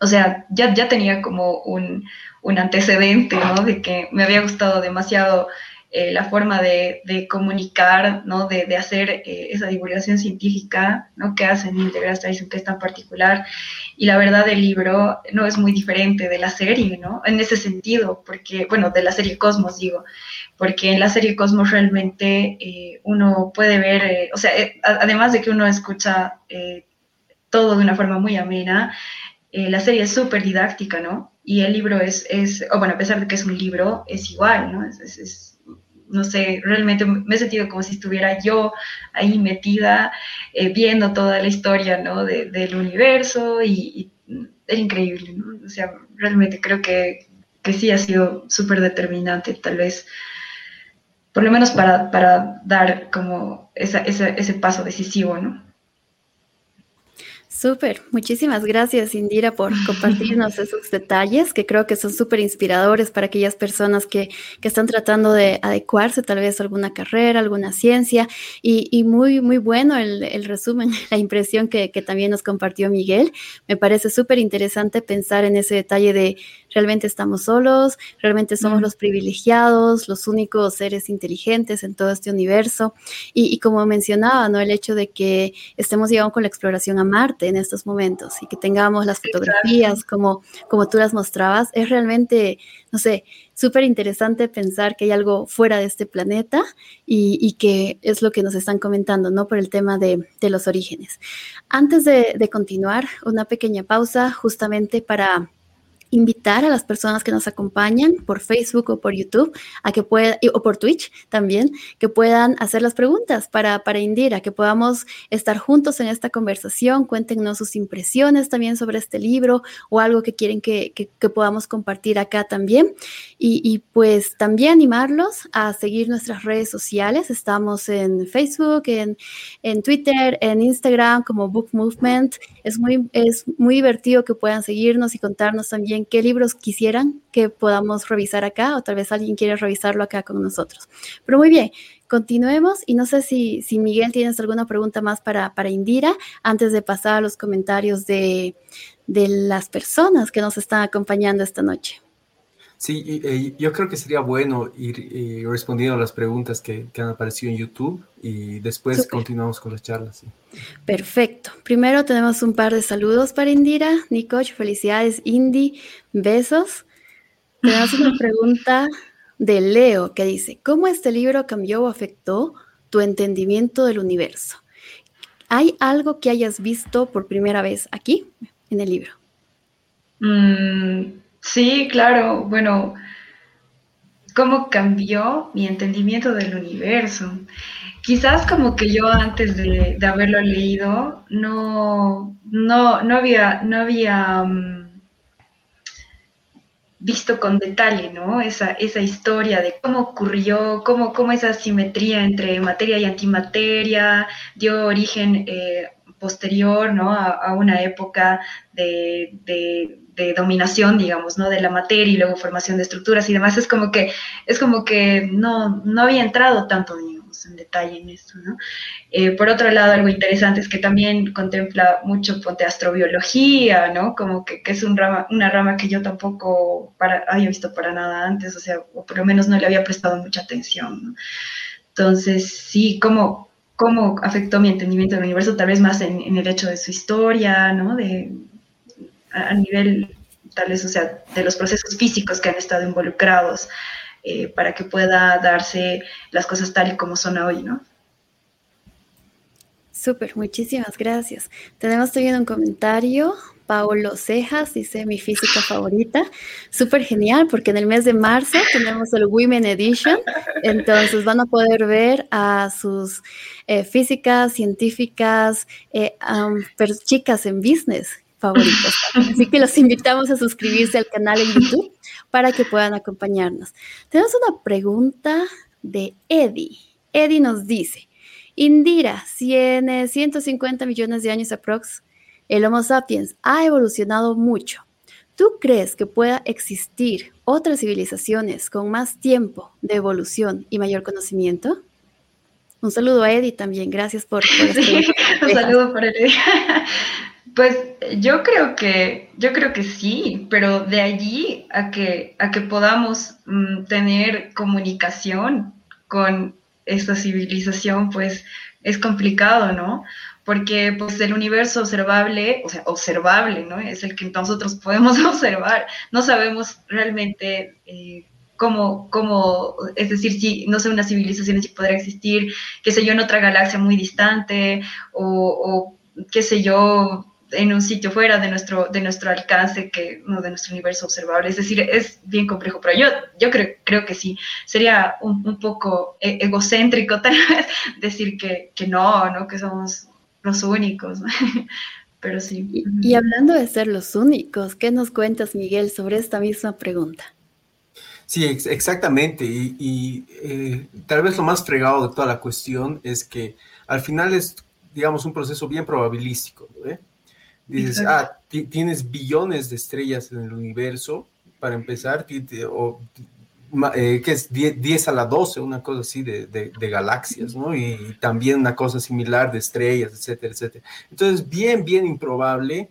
o sea, ya, ya tenía como un, un antecedente, ¿no? De que me había gustado demasiado eh, la forma de, comunicar, ¿no? de, hacer eh, esa divulgación científica ¿no? que hacen Integras Tradition, que es tan particular. Y la verdad, el libro no es muy diferente de la serie, ¿no? En ese sentido, porque, bueno, de la serie Cosmos, digo, porque en la serie Cosmos realmente eh, uno puede ver, o sea, además de que uno escucha todo de una forma muy amena, la serie es súper didáctica, ¿no? Y el libro es, es, o bueno, a pesar de que es un libro, es igual, ¿no? es, es no sé, realmente me he sentido como si estuviera yo ahí metida, eh, viendo toda la historia, ¿no? del universo y, es increíble, ¿no? O sea, realmente creo que, que sí ha sido súper determinante, tal vez, por lo menos para, para dar como ese paso decisivo, ¿no? Súper, muchísimas gracias Indira por compartirnos esos detalles que creo que son súper inspiradores para aquellas personas que, que, están tratando de adecuarse tal vez a alguna carrera, alguna ciencia y, y muy, muy bueno el, el, resumen, la impresión que, que también nos compartió Miguel. Me parece súper interesante pensar en ese detalle de realmente estamos solos, realmente somos los privilegiados, los únicos seres inteligentes en todo este universo. Y, y, como mencionaba, ¿no? El hecho de que estemos llegando con la exploración a Marte en estos momentos y que tengamos las fotografías como, como tú las mostrabas, es realmente, no sé, súper interesante pensar que hay algo fuera de este planeta y, y, que es lo que nos están comentando, ¿no? Por el tema de, de los orígenes. Antes de, de continuar, una pequeña pausa justamente para invitar a las personas que nos acompañan por Facebook o por YouTube a que puedan, o por Twitch también, que puedan hacer las preguntas para, para Indira, que podamos estar juntos en esta conversación, cuéntenos sus impresiones también sobre este libro o algo que quieren que, que, podamos compartir acá también. Y, y, pues también animarlos a seguir nuestras redes sociales. Estamos en Facebook, en, en Twitter, en Instagram como Book Movement. Es muy, es muy divertido que puedan seguirnos y contarnos también qué libros quisieran que podamos revisar acá o tal vez alguien quiere revisarlo acá con nosotros. Pero muy bien, continuemos y no sé si, si Miguel tienes alguna pregunta más para, para Indira antes de pasar a los comentarios de, de las personas que nos están acompañando esta noche. Sí, yo creo que sería bueno ir respondiendo a las preguntas que, han aparecido en YouTube y después continuamos con las charlas. Perfecto. Primero tenemos un par de saludos para Indira. Nicoch, felicidades, Indy, besos. Tenemos una pregunta de Leo que dice, ¿cómo este libro cambió o afectó tu entendimiento del universo? ¿Hay algo que hayas visto por primera vez aquí en el libro? Mm, Sí, claro. Bueno, ¿cómo cambió mi entendimiento del universo? Quizás como que yo antes de, haberlo leído no, no, no había, no había mm, visto con detalle, ¿no? Esa, esa historia de cómo ocurrió, cómo, cómo esa simetría entre materia y antimateria dio origen eh, posterior, ¿no? A, una época de de dominación, digamos, ¿no? De la materia y luego formación de estructuras y demás, es como que, es como que no, no había entrado tanto, en detalle en esto, ¿no? Eh, por otro lado, algo interesante es que también contempla mucho, ponte, astrobiología, ¿no? Como que, que es un rama, una rama que yo tampoco había visto para nada antes, o sea, o por lo menos no le había prestado mucha atención. Entonces, sí, como cómo afectó mi entendimiento del universo, tal vez más en, en el hecho de su historia, ¿no? De, a, nivel, tal vez, o sea, de los procesos físicos que han estado involucrados eh, para que pueda darse las cosas tal y como son hoy, ¿no? Súper, muchísimas gracias. Tenemos también un comentario. Paulo Cejas dice mi física favorita. Súper genial porque en el mes de marzo tenemos el Women Edition. Entonces van a poder ver a sus eh, físicas, científicas, eh, chicas en business favoritos. Así que los invitamos a suscribirse al canal en YouTube para que puedan acompañarnos. Tenemos una pregunta de Eddie. Eddie nos dice, Indira, si en 150 millones de años aprox, el Homo sapiens ha evolucionado mucho, ¿tú crees que pueda existir otras civilizaciones con más tiempo de evolución y mayor conocimiento? Un saludo a Eddie también, gracias por, por este Un saludo para Eddie. Pues yo creo que, yo creo que sí, pero de allí a que, a que podamos mm, tener comunicación con esta civilización, pues es complicado, ¿no? Porque pues el universo observable, o sea, observable, ¿no? Es el que nosotros podemos observar. No sabemos realmente eh, cómo, cómo, es decir, si, no sé, una civilización si podrá existir, qué sé yo, en otra galaxia muy distante, o, o qué sé yo, en un sitio fuera de nuestro, de nuestro alcance, que no de nuestro universo observable. Es decir, es bien complejo, pero yo, yo creo, creo que sí. Sería un, poco e, egocéntrico tal vez decir que, que no, ¿no? que somos los únicos. pero sí. Y, hablando de ser los únicos, ¿qué nos cuentas, Miguel, sobre esta misma pregunta? Sí, exactamente. Y, eh, tal vez lo más fregado de toda la cuestión es que al final es, digamos, un proceso bien probabilístico. ¿eh? Dices, ah, tienes billones de estrellas en el universo, para empezar, o eh, que es 10, a la 12, una cosa así de, de, galaxias, ¿no? Y, también una cosa similar de estrellas, etcétera, etcétera. Entonces, bien, bien improbable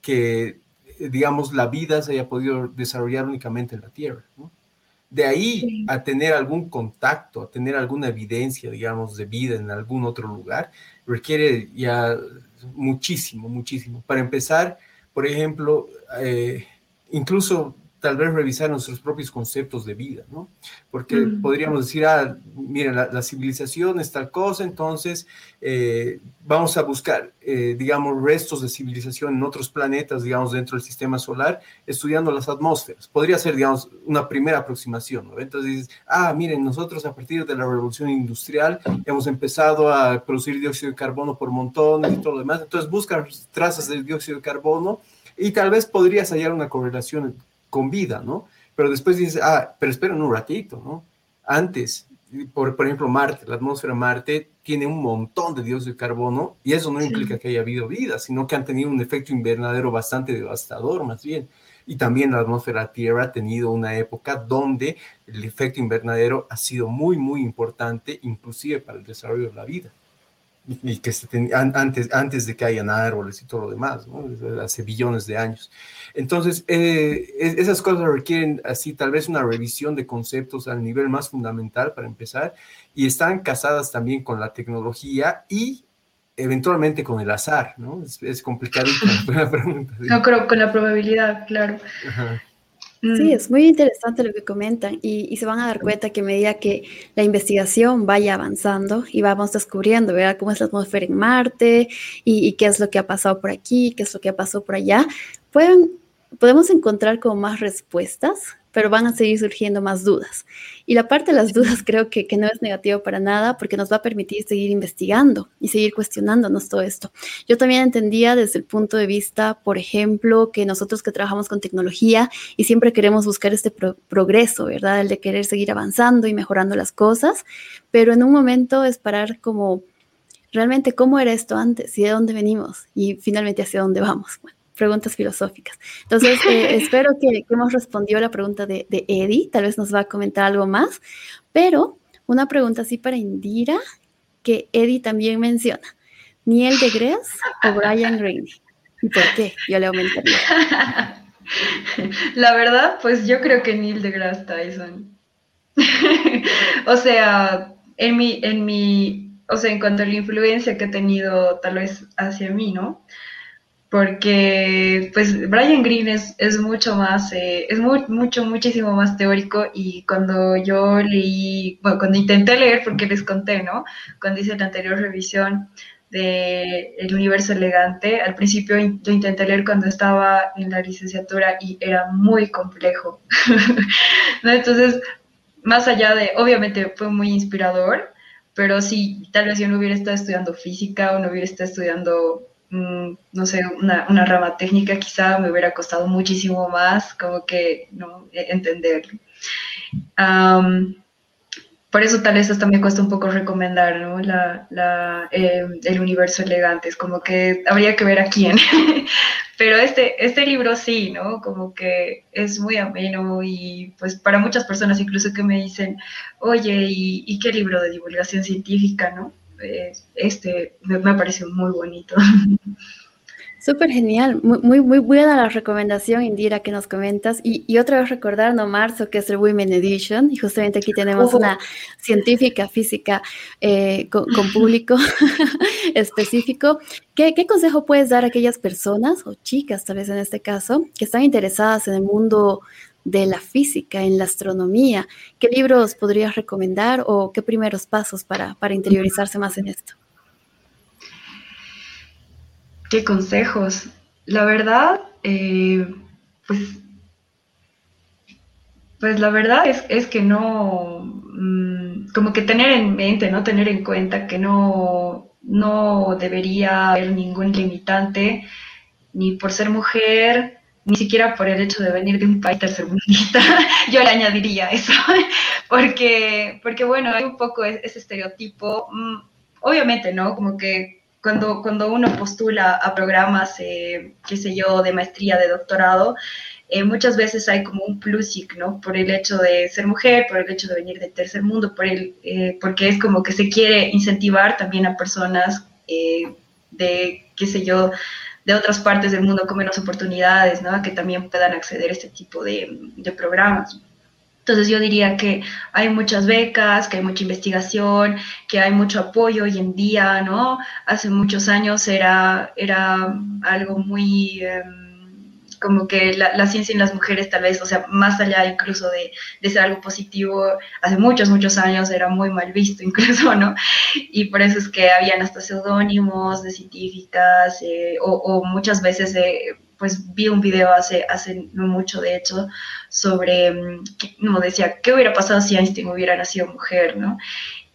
que, digamos, la vida se haya podido desarrollar únicamente en la Tierra, ¿no? De ahí a tener algún contacto, a tener alguna evidencia, digamos, de vida en algún otro lugar, requiere ya muchísimo, muchísimo. Para empezar, por ejemplo, eh, incluso tal vez revisar nuestros propios conceptos de vida, ¿no? Porque podríamos decir, ah, mira, la, civilización es tal cosa, entonces eh, vamos a buscar, eh, digamos, restos de civilización en otros planetas, digamos, dentro del sistema solar, estudiando las atmósferas. Podría ser, digamos, una primera aproximación, ¿no? Entonces dices, ah, miren, nosotros a partir de la revolución industrial hemos empezado a producir dióxido de carbono por montones y todo lo demás, entonces buscan trazas de dióxido de carbono y tal vez podrías hallar una correlación con vida, ¿no? Pero después dices, ah, pero esperen un ratito, ¿no? Antes, por, por ejemplo, Marte, la atmósfera Marte tiene un montón de dióxido de carbono y eso no implica que haya habido vida, sino que han tenido un efecto invernadero bastante devastador, más bien. Y también la atmósfera Tierra ha tenido una época donde el efecto invernadero ha sido muy, muy importante, inclusive para el desarrollo de la vida y que se antes, antes de que hayan árboles y todo lo demás, ¿no? hace billones de años. Entonces, eh, esas cosas requieren así tal vez una revisión de conceptos al nivel más fundamental para empezar y están casadas también con la tecnología y eventualmente con el azar, ¿no? Es, complicado la pregunta. No, creo con la probabilidad, claro. Ajá. Sí, mm. es muy interesante lo que comentan y, se van a dar cuenta que a medida que la investigación vaya avanzando y vamos descubriendo, ¿verdad? Cómo es la atmósfera en Marte y, qué es lo que ha pasado por aquí, qué es lo que ha pasado por allá, pueden, podemos encontrar como más respuestas pero van a seguir surgiendo más dudas. Y la parte de las dudas creo que, que, no es negativo para nada porque nos va a permitir seguir investigando y seguir cuestionándonos todo esto. Yo también entendía desde el punto de vista, por ejemplo, que nosotros que trabajamos con tecnología y siempre queremos buscar este progreso, ¿verdad? El de querer seguir avanzando y mejorando las cosas, pero en un momento es parar como realmente cómo era esto antes y de dónde venimos y finalmente hacia dónde vamos. Bueno, preguntas filosóficas. Entonces, eh, espero que, hemos respondido a la pregunta de, de, Eddie, tal vez nos va a comentar algo más, pero una pregunta así para Indira, que Eddie también menciona, ¿Niel de Grace o Brian Rainey? ¿Y por qué? Yo le aumentaría. La verdad, pues yo creo que Neil deGrasse Tyson. o sea, en mi, en mi, o sea, en cuanto a la influencia que ha tenido tal vez hacia mí, ¿no? Porque pues Brian Greene es, mucho más, eh, es mucho, muchísimo más teórico y cuando yo leí, bueno, cuando intenté leer, porque les conté, ¿no? Cuando hice la anterior revisión de El Universo Elegante, al principio yo intenté leer cuando estaba en la licenciatura y era muy complejo. Entonces, más allá de, obviamente fue muy inspirador, pero si tal vez yo no hubiera estado estudiando física o no hubiera estado estudiando no sé, una, rama técnica quizá me hubiera costado muchísimo más como que no e, entenderlo. por eso tal vez hasta me cuesta un poco recomendar ¿no? la, la, em, el universo elegante, es como que habría que ver a quién. Pero este, este libro sí, ¿no? Como que es muy ameno y pues para muchas personas incluso que me dicen, oye, ¿y, y qué libro de divulgación científica, ¿no? Este me, me pareció muy bonito. Súper genial, muy, muy, muy buena la recomendación, Indira, que nos comentas. Y, y, otra vez recordar, ¿no? Marzo, que es el Women Edition, y justamente aquí tenemos una científica física eh, con, público específico. ¿Qué, ¿Qué, consejo puedes dar a aquellas personas, o chicas tal vez en este caso, que están interesadas en el mundo de la física, en la astronomía. ¿Qué libros podrías recomendar o qué primeros pasos para, interiorizarse más en esto? ¿Qué consejos? la verdad, eh, pues, pues la verdad es, es que no, mm, como que tener en mente, no tener en cuenta que no, no debería haber ningún limitante, ni por ser mujer, ni siquiera por el hecho de venir de un país tercermundista, yo le añadiría eso, porque, porque bueno, hay un poco ese estereotipo, mm, obviamente, ¿no? Como que cuando, cuando uno postula a programas, eh, qué sé yo, de maestría, de doctorado, eh, muchas veces hay como un plus, ¿no? Por el hecho de ser mujer, por el hecho de venir del tercer mundo, por el, eh, porque es como que se quiere incentivar también a personas de, qué sé yo, de otras partes del mundo con menos oportunidades, ¿no? Que también puedan acceder a este tipo de, de programas. Entonces yo diría que hay muchas becas, que hay mucha investigación, que hay mucho apoyo hoy en día, ¿no? Hace muchos años era, era algo muy... Em, como que la, ciencia en las mujeres tal vez, o sea, más allá incluso de, de, ser algo positivo, hace muchos, muchos años era muy mal visto incluso, ¿no? Y por eso es que habían hasta seudónimos de científicas eh, o, o, muchas veces... Eh, pues vi un video hace, hace no mucho, de hecho, sobre, mm, como decía, ¿qué hubiera pasado si Einstein hubiera nacido mujer, no?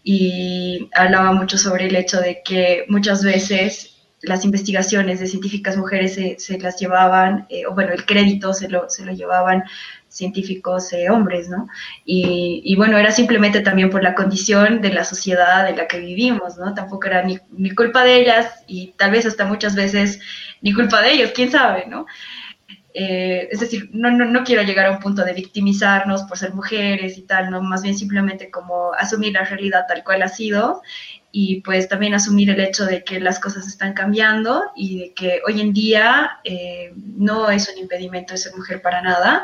Y hablaba mucho sobre el hecho de que muchas veces las investigaciones de científicas mujeres se, se las llevaban, eh, o bueno, el crédito se lo, se lo llevaban científicos eh, hombres, ¿no? Y, y, bueno, era simplemente también por la condición de la sociedad en la que vivimos, ¿no? Tampoco era ni, ni culpa de ellas y tal vez hasta muchas veces ni culpa de ellos, quién sabe, ¿no? Eh, es decir, no, no, no, quiero llegar a un punto de victimizarnos por ser mujeres y tal, ¿no? Más bien simplemente como asumir la realidad tal cual ha sido y pues también asumir el hecho de que las cosas están cambiando y de que hoy en día eh, no es un impedimento ser mujer para nada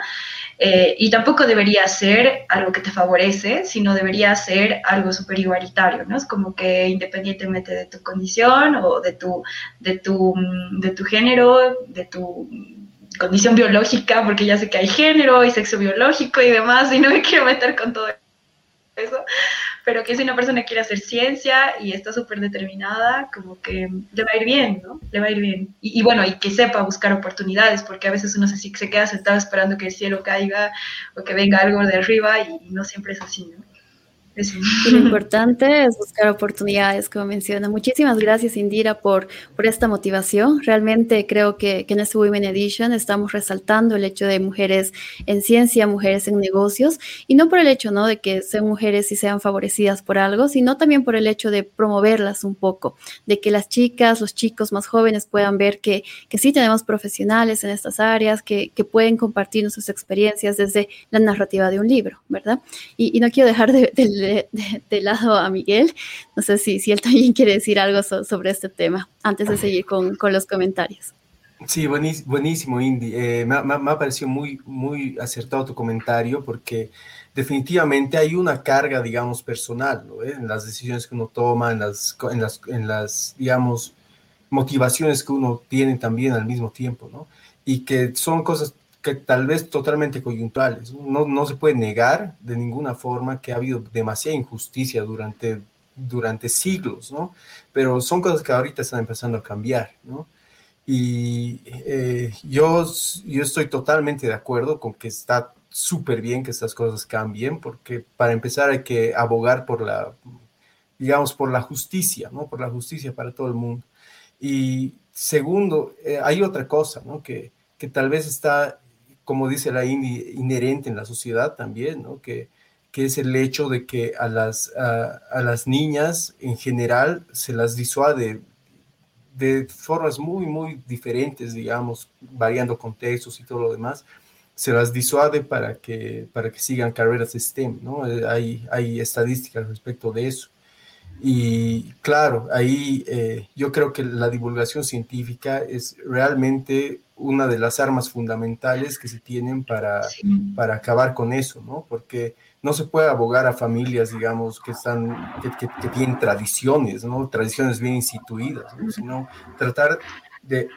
eh, y tampoco debería ser algo que te favorece, sino debería ser algo súper igualitario, ¿no? Es como que independientemente de tu condición o de tu, de tu, de tu género, de tu condición biológica, porque ya sé que hay género y sexo biológico y demás, y no me quiero meter con todo eso, pero que si una persona quiere hacer ciencia y está súper determinada, como que le va a ir bien, ¿no? Le va a ir bien. Y, bueno, y que sepa buscar oportunidades, porque a veces uno se, se queda sentado esperando que el cielo caiga o que venga algo de arriba y no siempre es así, ¿no? Lo importante es buscar oportunidades, como menciona. Muchísimas gracias, Indira, por, por esta motivación. Realmente creo que, que, en este Women Edition estamos resaltando el hecho de mujeres en ciencia, mujeres en negocios, y no por el hecho ¿no? de que sean mujeres y sean favorecidas por algo, sino también por el hecho de promoverlas un poco, de que las chicas, los chicos más jóvenes puedan ver que, que sí tenemos profesionales en estas áreas, que, que pueden compartir sus experiencias desde la narrativa de un libro, ¿verdad? Y, y no quiero dejar de, de de, lado a Miguel. No sé si, si él también quiere decir algo sobre este tema antes de seguir con, con los comentarios. Sí, buenísimo, Indy. Eh, me, me, ha parecido muy, muy acertado tu comentario porque definitivamente hay una carga, digamos, personal en las decisiones que uno toma, en las, en las, en las, digamos, motivaciones que uno tiene también al mismo tiempo, ¿no? Y que son cosas que tal vez totalmente coyunturales. No, no se puede negar de ninguna forma que ha habido demasiada injusticia durante, durante siglos, ¿no? Pero son cosas que ahorita están empezando a cambiar, ¿no? Y eh, yo, yo estoy totalmente de acuerdo con que está súper bien que estas cosas cambien, porque para empezar hay que abogar por la, digamos, por la justicia, ¿no? Por la justicia para todo el mundo. Y segundo, eh, hay otra cosa, ¿no? Que, que tal vez está como dice la inherente en la sociedad también, ¿no? Que, que es el hecho de que a las, a, las niñas en general se las disuade de formas muy, muy diferentes, digamos, variando contextos y todo lo demás, se las disuade para que, para que sigan carreras STEM, ¿no? Eh, hay, hay estadísticas respecto de eso. Y claro, ahí eh, yo creo que la divulgación científica es realmente una de las armas fundamentales que se tienen para, para acabar con eso, ¿no? Porque no se puede abogar a familias, digamos, que, están, que, que, tienen tradiciones, ¿no? Tradiciones bien instituidas, ¿no? Sino tratar de,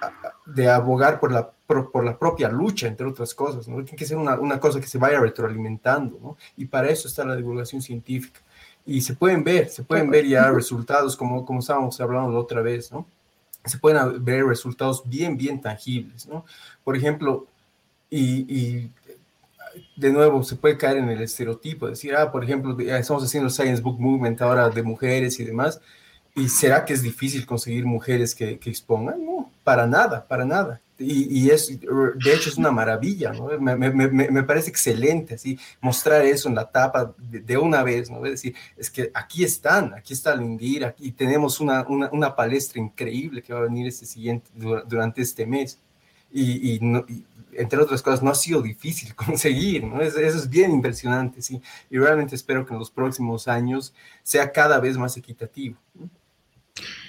de abogar por la, por, la propia lucha, entre otras cosas, ¿no? Tiene que ser una, una cosa que se vaya retroalimentando, ¿no? Y para eso está la divulgación científica. Y se pueden ver, se pueden ver ya resultados como, como estábamos hablando la otra vez, ¿no? se pueden ver resultados bien, bien tangibles, ¿no? Por ejemplo, y, de nuevo se puede caer en el estereotipo, decir, ah, por ejemplo, estamos haciendo el Science Book Movement ahora de mujeres y demás, ¿y será que es difícil conseguir mujeres que, que expongan? No, para nada, para nada y, es, de hecho, es una maravilla, ¿no? Me, me, me, parece excelente, así, mostrar eso en la tapa de, una vez, ¿no? Es decir, es que aquí están, aquí está Lindir, aquí tenemos una, una, una, palestra increíble que va a venir este siguiente, durante este mes. Y, y, entre otras cosas, no ha sido difícil conseguir, ¿no? eso es bien impresionante, sí. Y realmente espero que en los próximos años sea cada vez más equitativo. ¿no?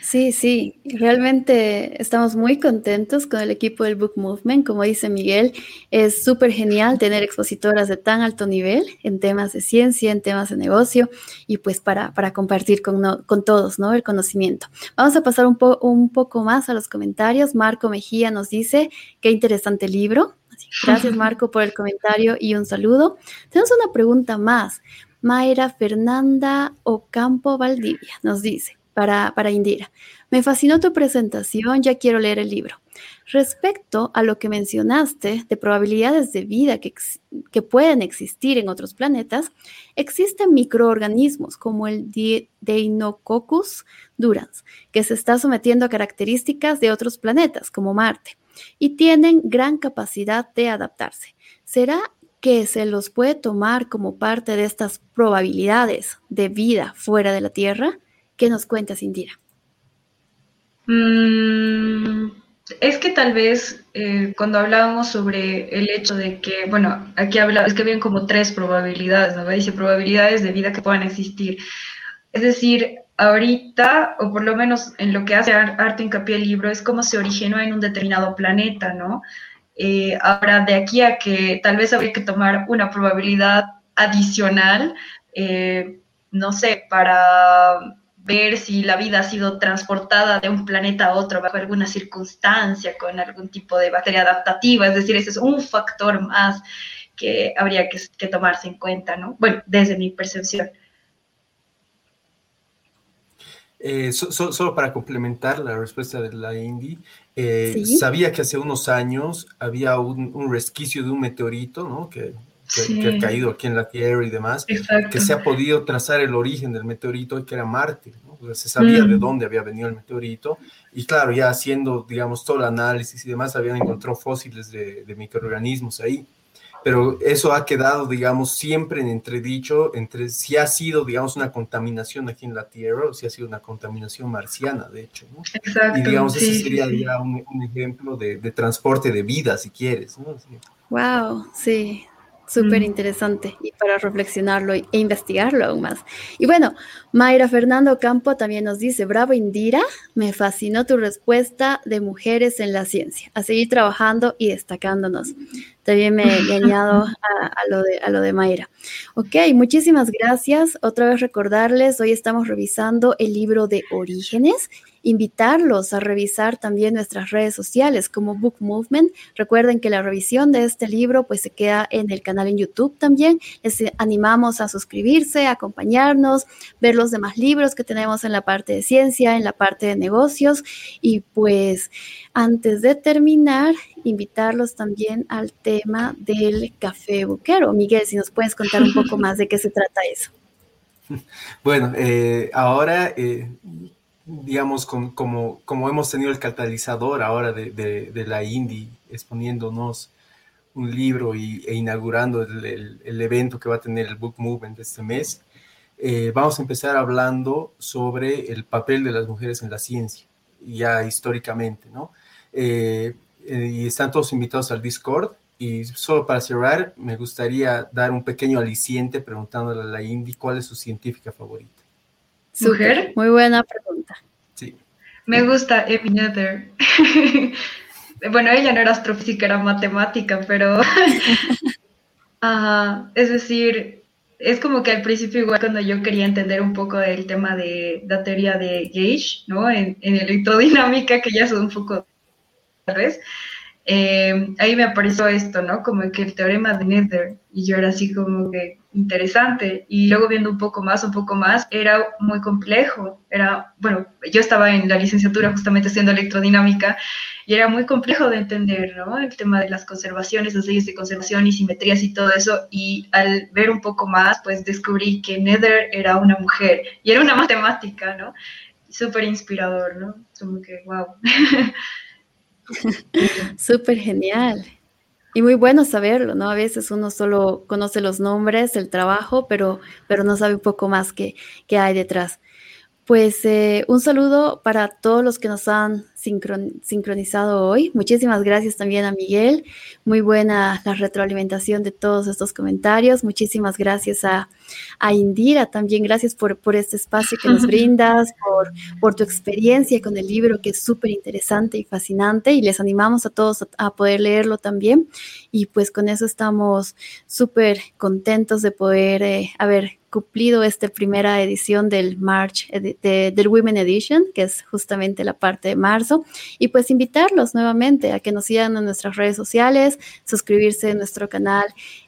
Sí, sí, realmente estamos muy contentos con el equipo del Book Movement. Como dice Miguel, es súper genial tener expositoras de tan alto nivel en temas de ciencia, en temas de negocio y pues para, para compartir con, con todos ¿no? el conocimiento. Vamos a pasar un, un poco más a los comentarios. Marco Mejía nos dice, qué interesante libro. Gracias Marco por el comentario y un saludo. Tenemos una pregunta más. Mayra Fernanda Ocampo Valdivia nos dice, para, Indira. Me fascinó tu presentación, ya quiero leer el libro. Respecto a lo que mencionaste de probabilidades de vida que, pueden existir en otros planetas, existen microorganismos como el Deinococcus durans, que se está sometiendo a características de otros planetas como Marte y tienen gran capacidad de adaptarse. ¿Será que se los puede tomar como parte de estas probabilidades de vida fuera de la Tierra? ¿Qué nos cuentas, Indira? Mm, es que tal vez eh, cuando hablábamos sobre el hecho de que, bueno, aquí habla, es que habían como tres probabilidades, ¿no? Dice probabilidades de vida que puedan existir. Es decir, ahorita, o por lo menos en lo que hace harto hincapié el libro, es cómo se originó en un determinado planeta, ¿no? Eh, ahora, de aquí a que tal vez habría que tomar una probabilidad adicional, eh, no sé, para ver si la vida ha sido transportada de un planeta a otro bajo alguna circunstancia, con algún tipo de bacteria adaptativa, es decir, ese es un factor más que habría que, tomarse en cuenta, ¿no? Bueno, desde mi percepción. Eh, solo para complementar la respuesta de la Indy, eh, sabía que hace unos años había un, resquicio de un meteorito, ¿no? Que que, ha caído aquí en la Tierra y demás, que se ha podido trazar el origen del meteorito y que era Marte. se sabía de mm. dónde había venido el meteorito y claro, ya haciendo, digamos, todo el análisis y demás, habían encontrado fósiles de, microorganismos ahí. Pero eso ha quedado, digamos, siempre en entredicho entre si ha sido, digamos, una contaminación aquí en la Tierra o si ha sido una contaminación marciana, de hecho. Exacto, y digamos, ese sería ya un, ejemplo de, de, transporte de vida, si quieres. ¿no? Wow, sí, Súper interesante y para reflexionarlo e investigarlo aún más. Y bueno, Mayra Fernando Campo también nos dice, bravo Indira, me fascinó tu respuesta de mujeres en la ciencia, a seguir trabajando y destacándonos. También me, añado a, lo de, a lo de Mayra. Ok, muchísimas gracias. Otra vez recordarles, hoy estamos revisando el libro de Orígenes invitarlos a revisar también nuestras redes sociales como Book Movement. Recuerden que la revisión de este libro pues se queda en el canal en YouTube también. Les animamos a suscribirse, a acompañarnos, ver los demás libros que tenemos en la parte de ciencia, en la parte de negocios y pues antes de terminar, invitarlos también al tema del café buquero. Miguel, si nos puedes contar un poco más de qué se trata eso. Bueno, eh, ahora eh, digamos, como, como hemos tenido el catalizador ahora de, la Indie exponiéndonos un libro y, e inaugurando el, evento que va a tener el Book Movement este mes, eh, vamos a empezar hablando sobre el papel de las mujeres en la ciencia, ya históricamente, ¿no? Eh, eh, y están todos invitados al Discord. Y solo para cerrar, me gustaría dar un pequeño aliciente preguntándole a la Indy cuál es su científica favorita. Mujer. Muy buena pregunta. Sí. Me gusta Amy Nether. bueno, ella no era astrofísica, era matemática, pero... Ajá, es decir, es como que al principio igual cuando yo quería entender un poco del tema de la teoría de Gage, ¿no? En, en electrodinámica, que ya es un poco vez, eh, ahí me apareció esto, ¿no? Como que el teorema de Nether, y yo era así como que interesante, y luego viendo un poco más, un poco más, era muy complejo, era, bueno, yo estaba en la licenciatura justamente haciendo electrodinámica, y era muy complejo de entender, ¿no? El tema de las conservaciones, las leyes de conservación y simetrías y todo eso, y al ver un poco más, pues descubrí que Nether era una mujer, y era una matemática, ¿no? Súper inspirador, ¿no? Como que, wow. Súper genial. Y muy bueno saberlo, ¿no? A veces uno solo conoce los nombres, el trabajo, pero, pero no sabe un poco más qué, qué hay detrás. Pues eh, un saludo para todos los que nos han sincronizado hoy. Muchísimas gracias también a Miguel. Muy buena la retroalimentación de todos estos comentarios. Muchísimas gracias a, Indira también. Gracias por, por, este espacio que nos brindas, por, por tu experiencia con el libro que es súper interesante y fascinante y les animamos a todos a, poder leerlo también. Y pues con eso estamos súper contentos de poder eh, haber cumplido esta primera edición del March, del Women Edition, que es justamente la parte de marzo. Y pues invitarlos nuevamente a que nos sigan en nuestras redes sociales, suscribirse a nuestro canal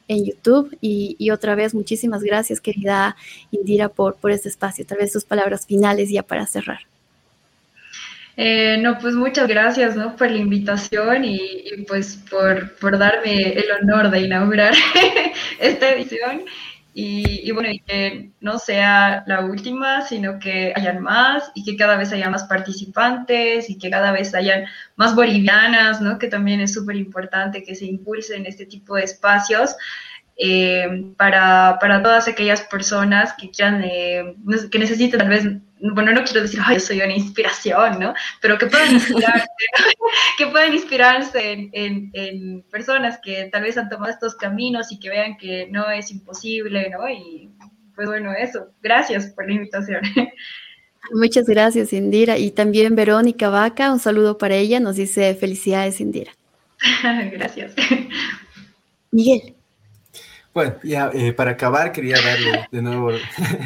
en YouTube. Y, otra vez, muchísimas gracias, querida Indira, por, por este espacio. Tal vez sus palabras finales ya para cerrar. Eh, no, pues muchas gracias ¿no? por la invitación y, y pues por, por, darme el honor de inaugurar esta edición. Y, bueno, y que no sea la última, sino que hayan más y que cada vez haya más participantes y que cada vez hayan más bolivianas, ¿no? Que también es súper importante que se impulsen este tipo de espacios. Eh, para, para, todas aquellas personas que quieran, eh, que necesiten tal vez bueno, no quiero decir, ay, yo soy una inspiración, ¿no? Pero que puedan inspirarse, que puedan inspirarse en, en, personas que tal vez han tomado estos caminos y que vean que no es imposible, ¿no? Y pues bueno, eso. Gracias por la invitación. Muchas gracias, Indira. Y también Verónica Vaca, un saludo para ella, nos dice felicidades, Indira. gracias. Miguel. Bueno, ya eh, para acabar quería darle de nuevo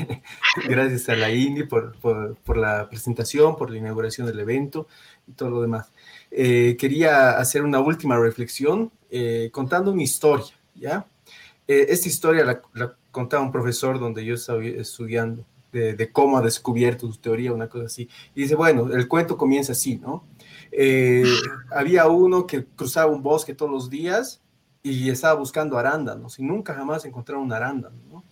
gracias a la INDI por, por, la presentación, por la inauguración del evento y todo lo demás. Eh, quería hacer una última reflexión eh, contando una historia, ¿ya? esta historia la, contaba un profesor donde yo estaba estudiando de, de, cómo ha descubierto su teoría, una cosa así. Y dice, bueno, el cuento comienza así, ¿no? había uno que cruzaba un bosque todos los días y estaba buscando arándanos y nunca jamás encontraron un arándano, ¿no?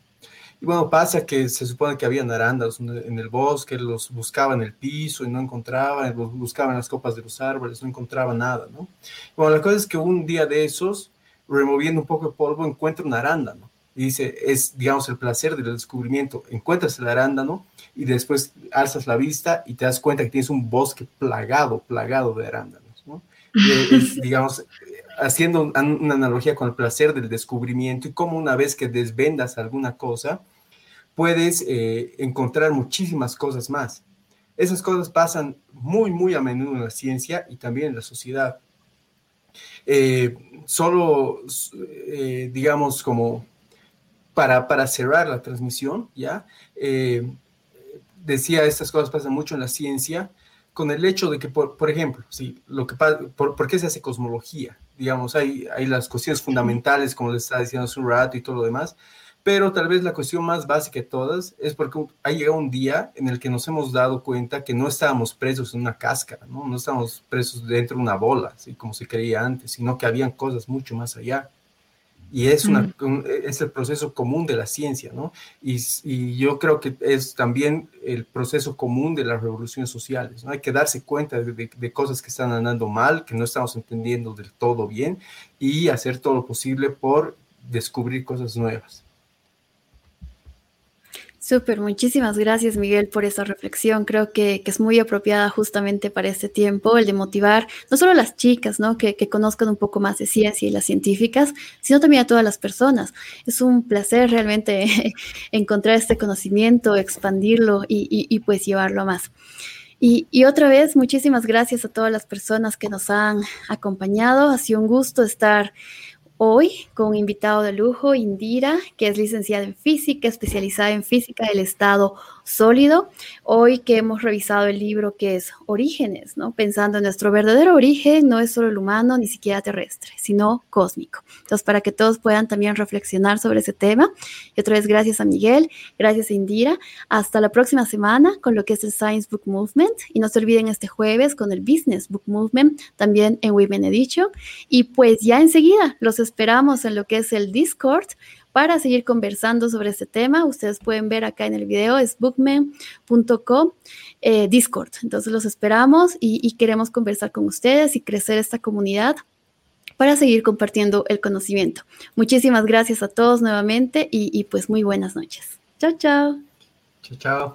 Y bueno, pasa que se supone que habían arándanos en el bosque, los buscaba en el piso y no encontraba, los buscaba en las copas de los árboles, no encontraba nada, ¿no? Bueno, la cosa es que un día de esos, removiendo un poco de polvo, encuentra un arándano. Y dice, es, digamos, el placer del descubrimiento. Encuentras el arándano y después alzas la vista y te das cuenta que tienes un bosque plagado, plagado de arándanos, ¿no? Y es, digamos, haciendo una analogía con el placer del descubrimiento y cómo una vez que desvendas alguna cosa, puedes eh, encontrar muchísimas cosas más. Esas cosas pasan muy, muy a menudo en la ciencia y también en la sociedad. Eh, solo, eh, digamos, como para, para, cerrar la transmisión, ¿ya? decía, estas cosas pasan mucho en la ciencia, con el hecho de que, por, por ejemplo, sí, lo que por, ¿por qué se hace cosmología? Digamos, hay, hay las cuestiones fundamentales, como les estaba diciendo hace un rato y todo lo demás, pero tal vez la cuestión más básica de todas es porque ha llegado un día en el que nos hemos dado cuenta que no estábamos presos en una cáscara, no, no estábamos presos dentro de una bola, así como se creía antes, sino que habían cosas mucho más allá. Y es, una, es el proceso común de la ciencia, ¿no? Y, y, yo creo que es también el proceso común de las revoluciones sociales, ¿no? Hay que darse cuenta de, de, cosas que están andando mal, que no estamos entendiendo del todo bien, y hacer todo lo posible por descubrir cosas nuevas. Súper, muchísimas gracias Miguel por esa reflexión. Creo que, es muy apropiada justamente para este tiempo, el de motivar no solo a las chicas, ¿no? Que, conozcan un poco más de ciencia y las científicas, sino también a todas las personas. Es un placer realmente encontrar este conocimiento, expandirlo y, pues llevarlo a más. Y, y, otra vez, muchísimas gracias a todas las personas que nos han acompañado. Ha sido un gusto estar hoy con un invitado de lujo, Indira, que es licenciada en física, especializada en física del Estado sólido. Hoy que hemos revisado el libro que es Orígenes, ¿no? Pensando en nuestro verdadero origen, no es solo el humano, ni siquiera terrestre, sino cósmico. Entonces, para que todos puedan también reflexionar sobre ese tema. Y otra vez, gracias a Miguel, gracias a Indira. Hasta la próxima semana con lo que es el Science Book Movement. Y no se olviden este jueves con el Business Book Movement, también en Women Edition. Y pues ya enseguida los esperamos en lo que es el Discord para seguir conversando sobre este tema. Ustedes pueden ver acá en el video, es bookman.com eh, Discord. Entonces los esperamos y, queremos conversar con ustedes y crecer esta comunidad para seguir compartiendo el conocimiento. Muchísimas gracias a todos nuevamente y, y pues muy buenas noches. Chao, chao. Chao, chao.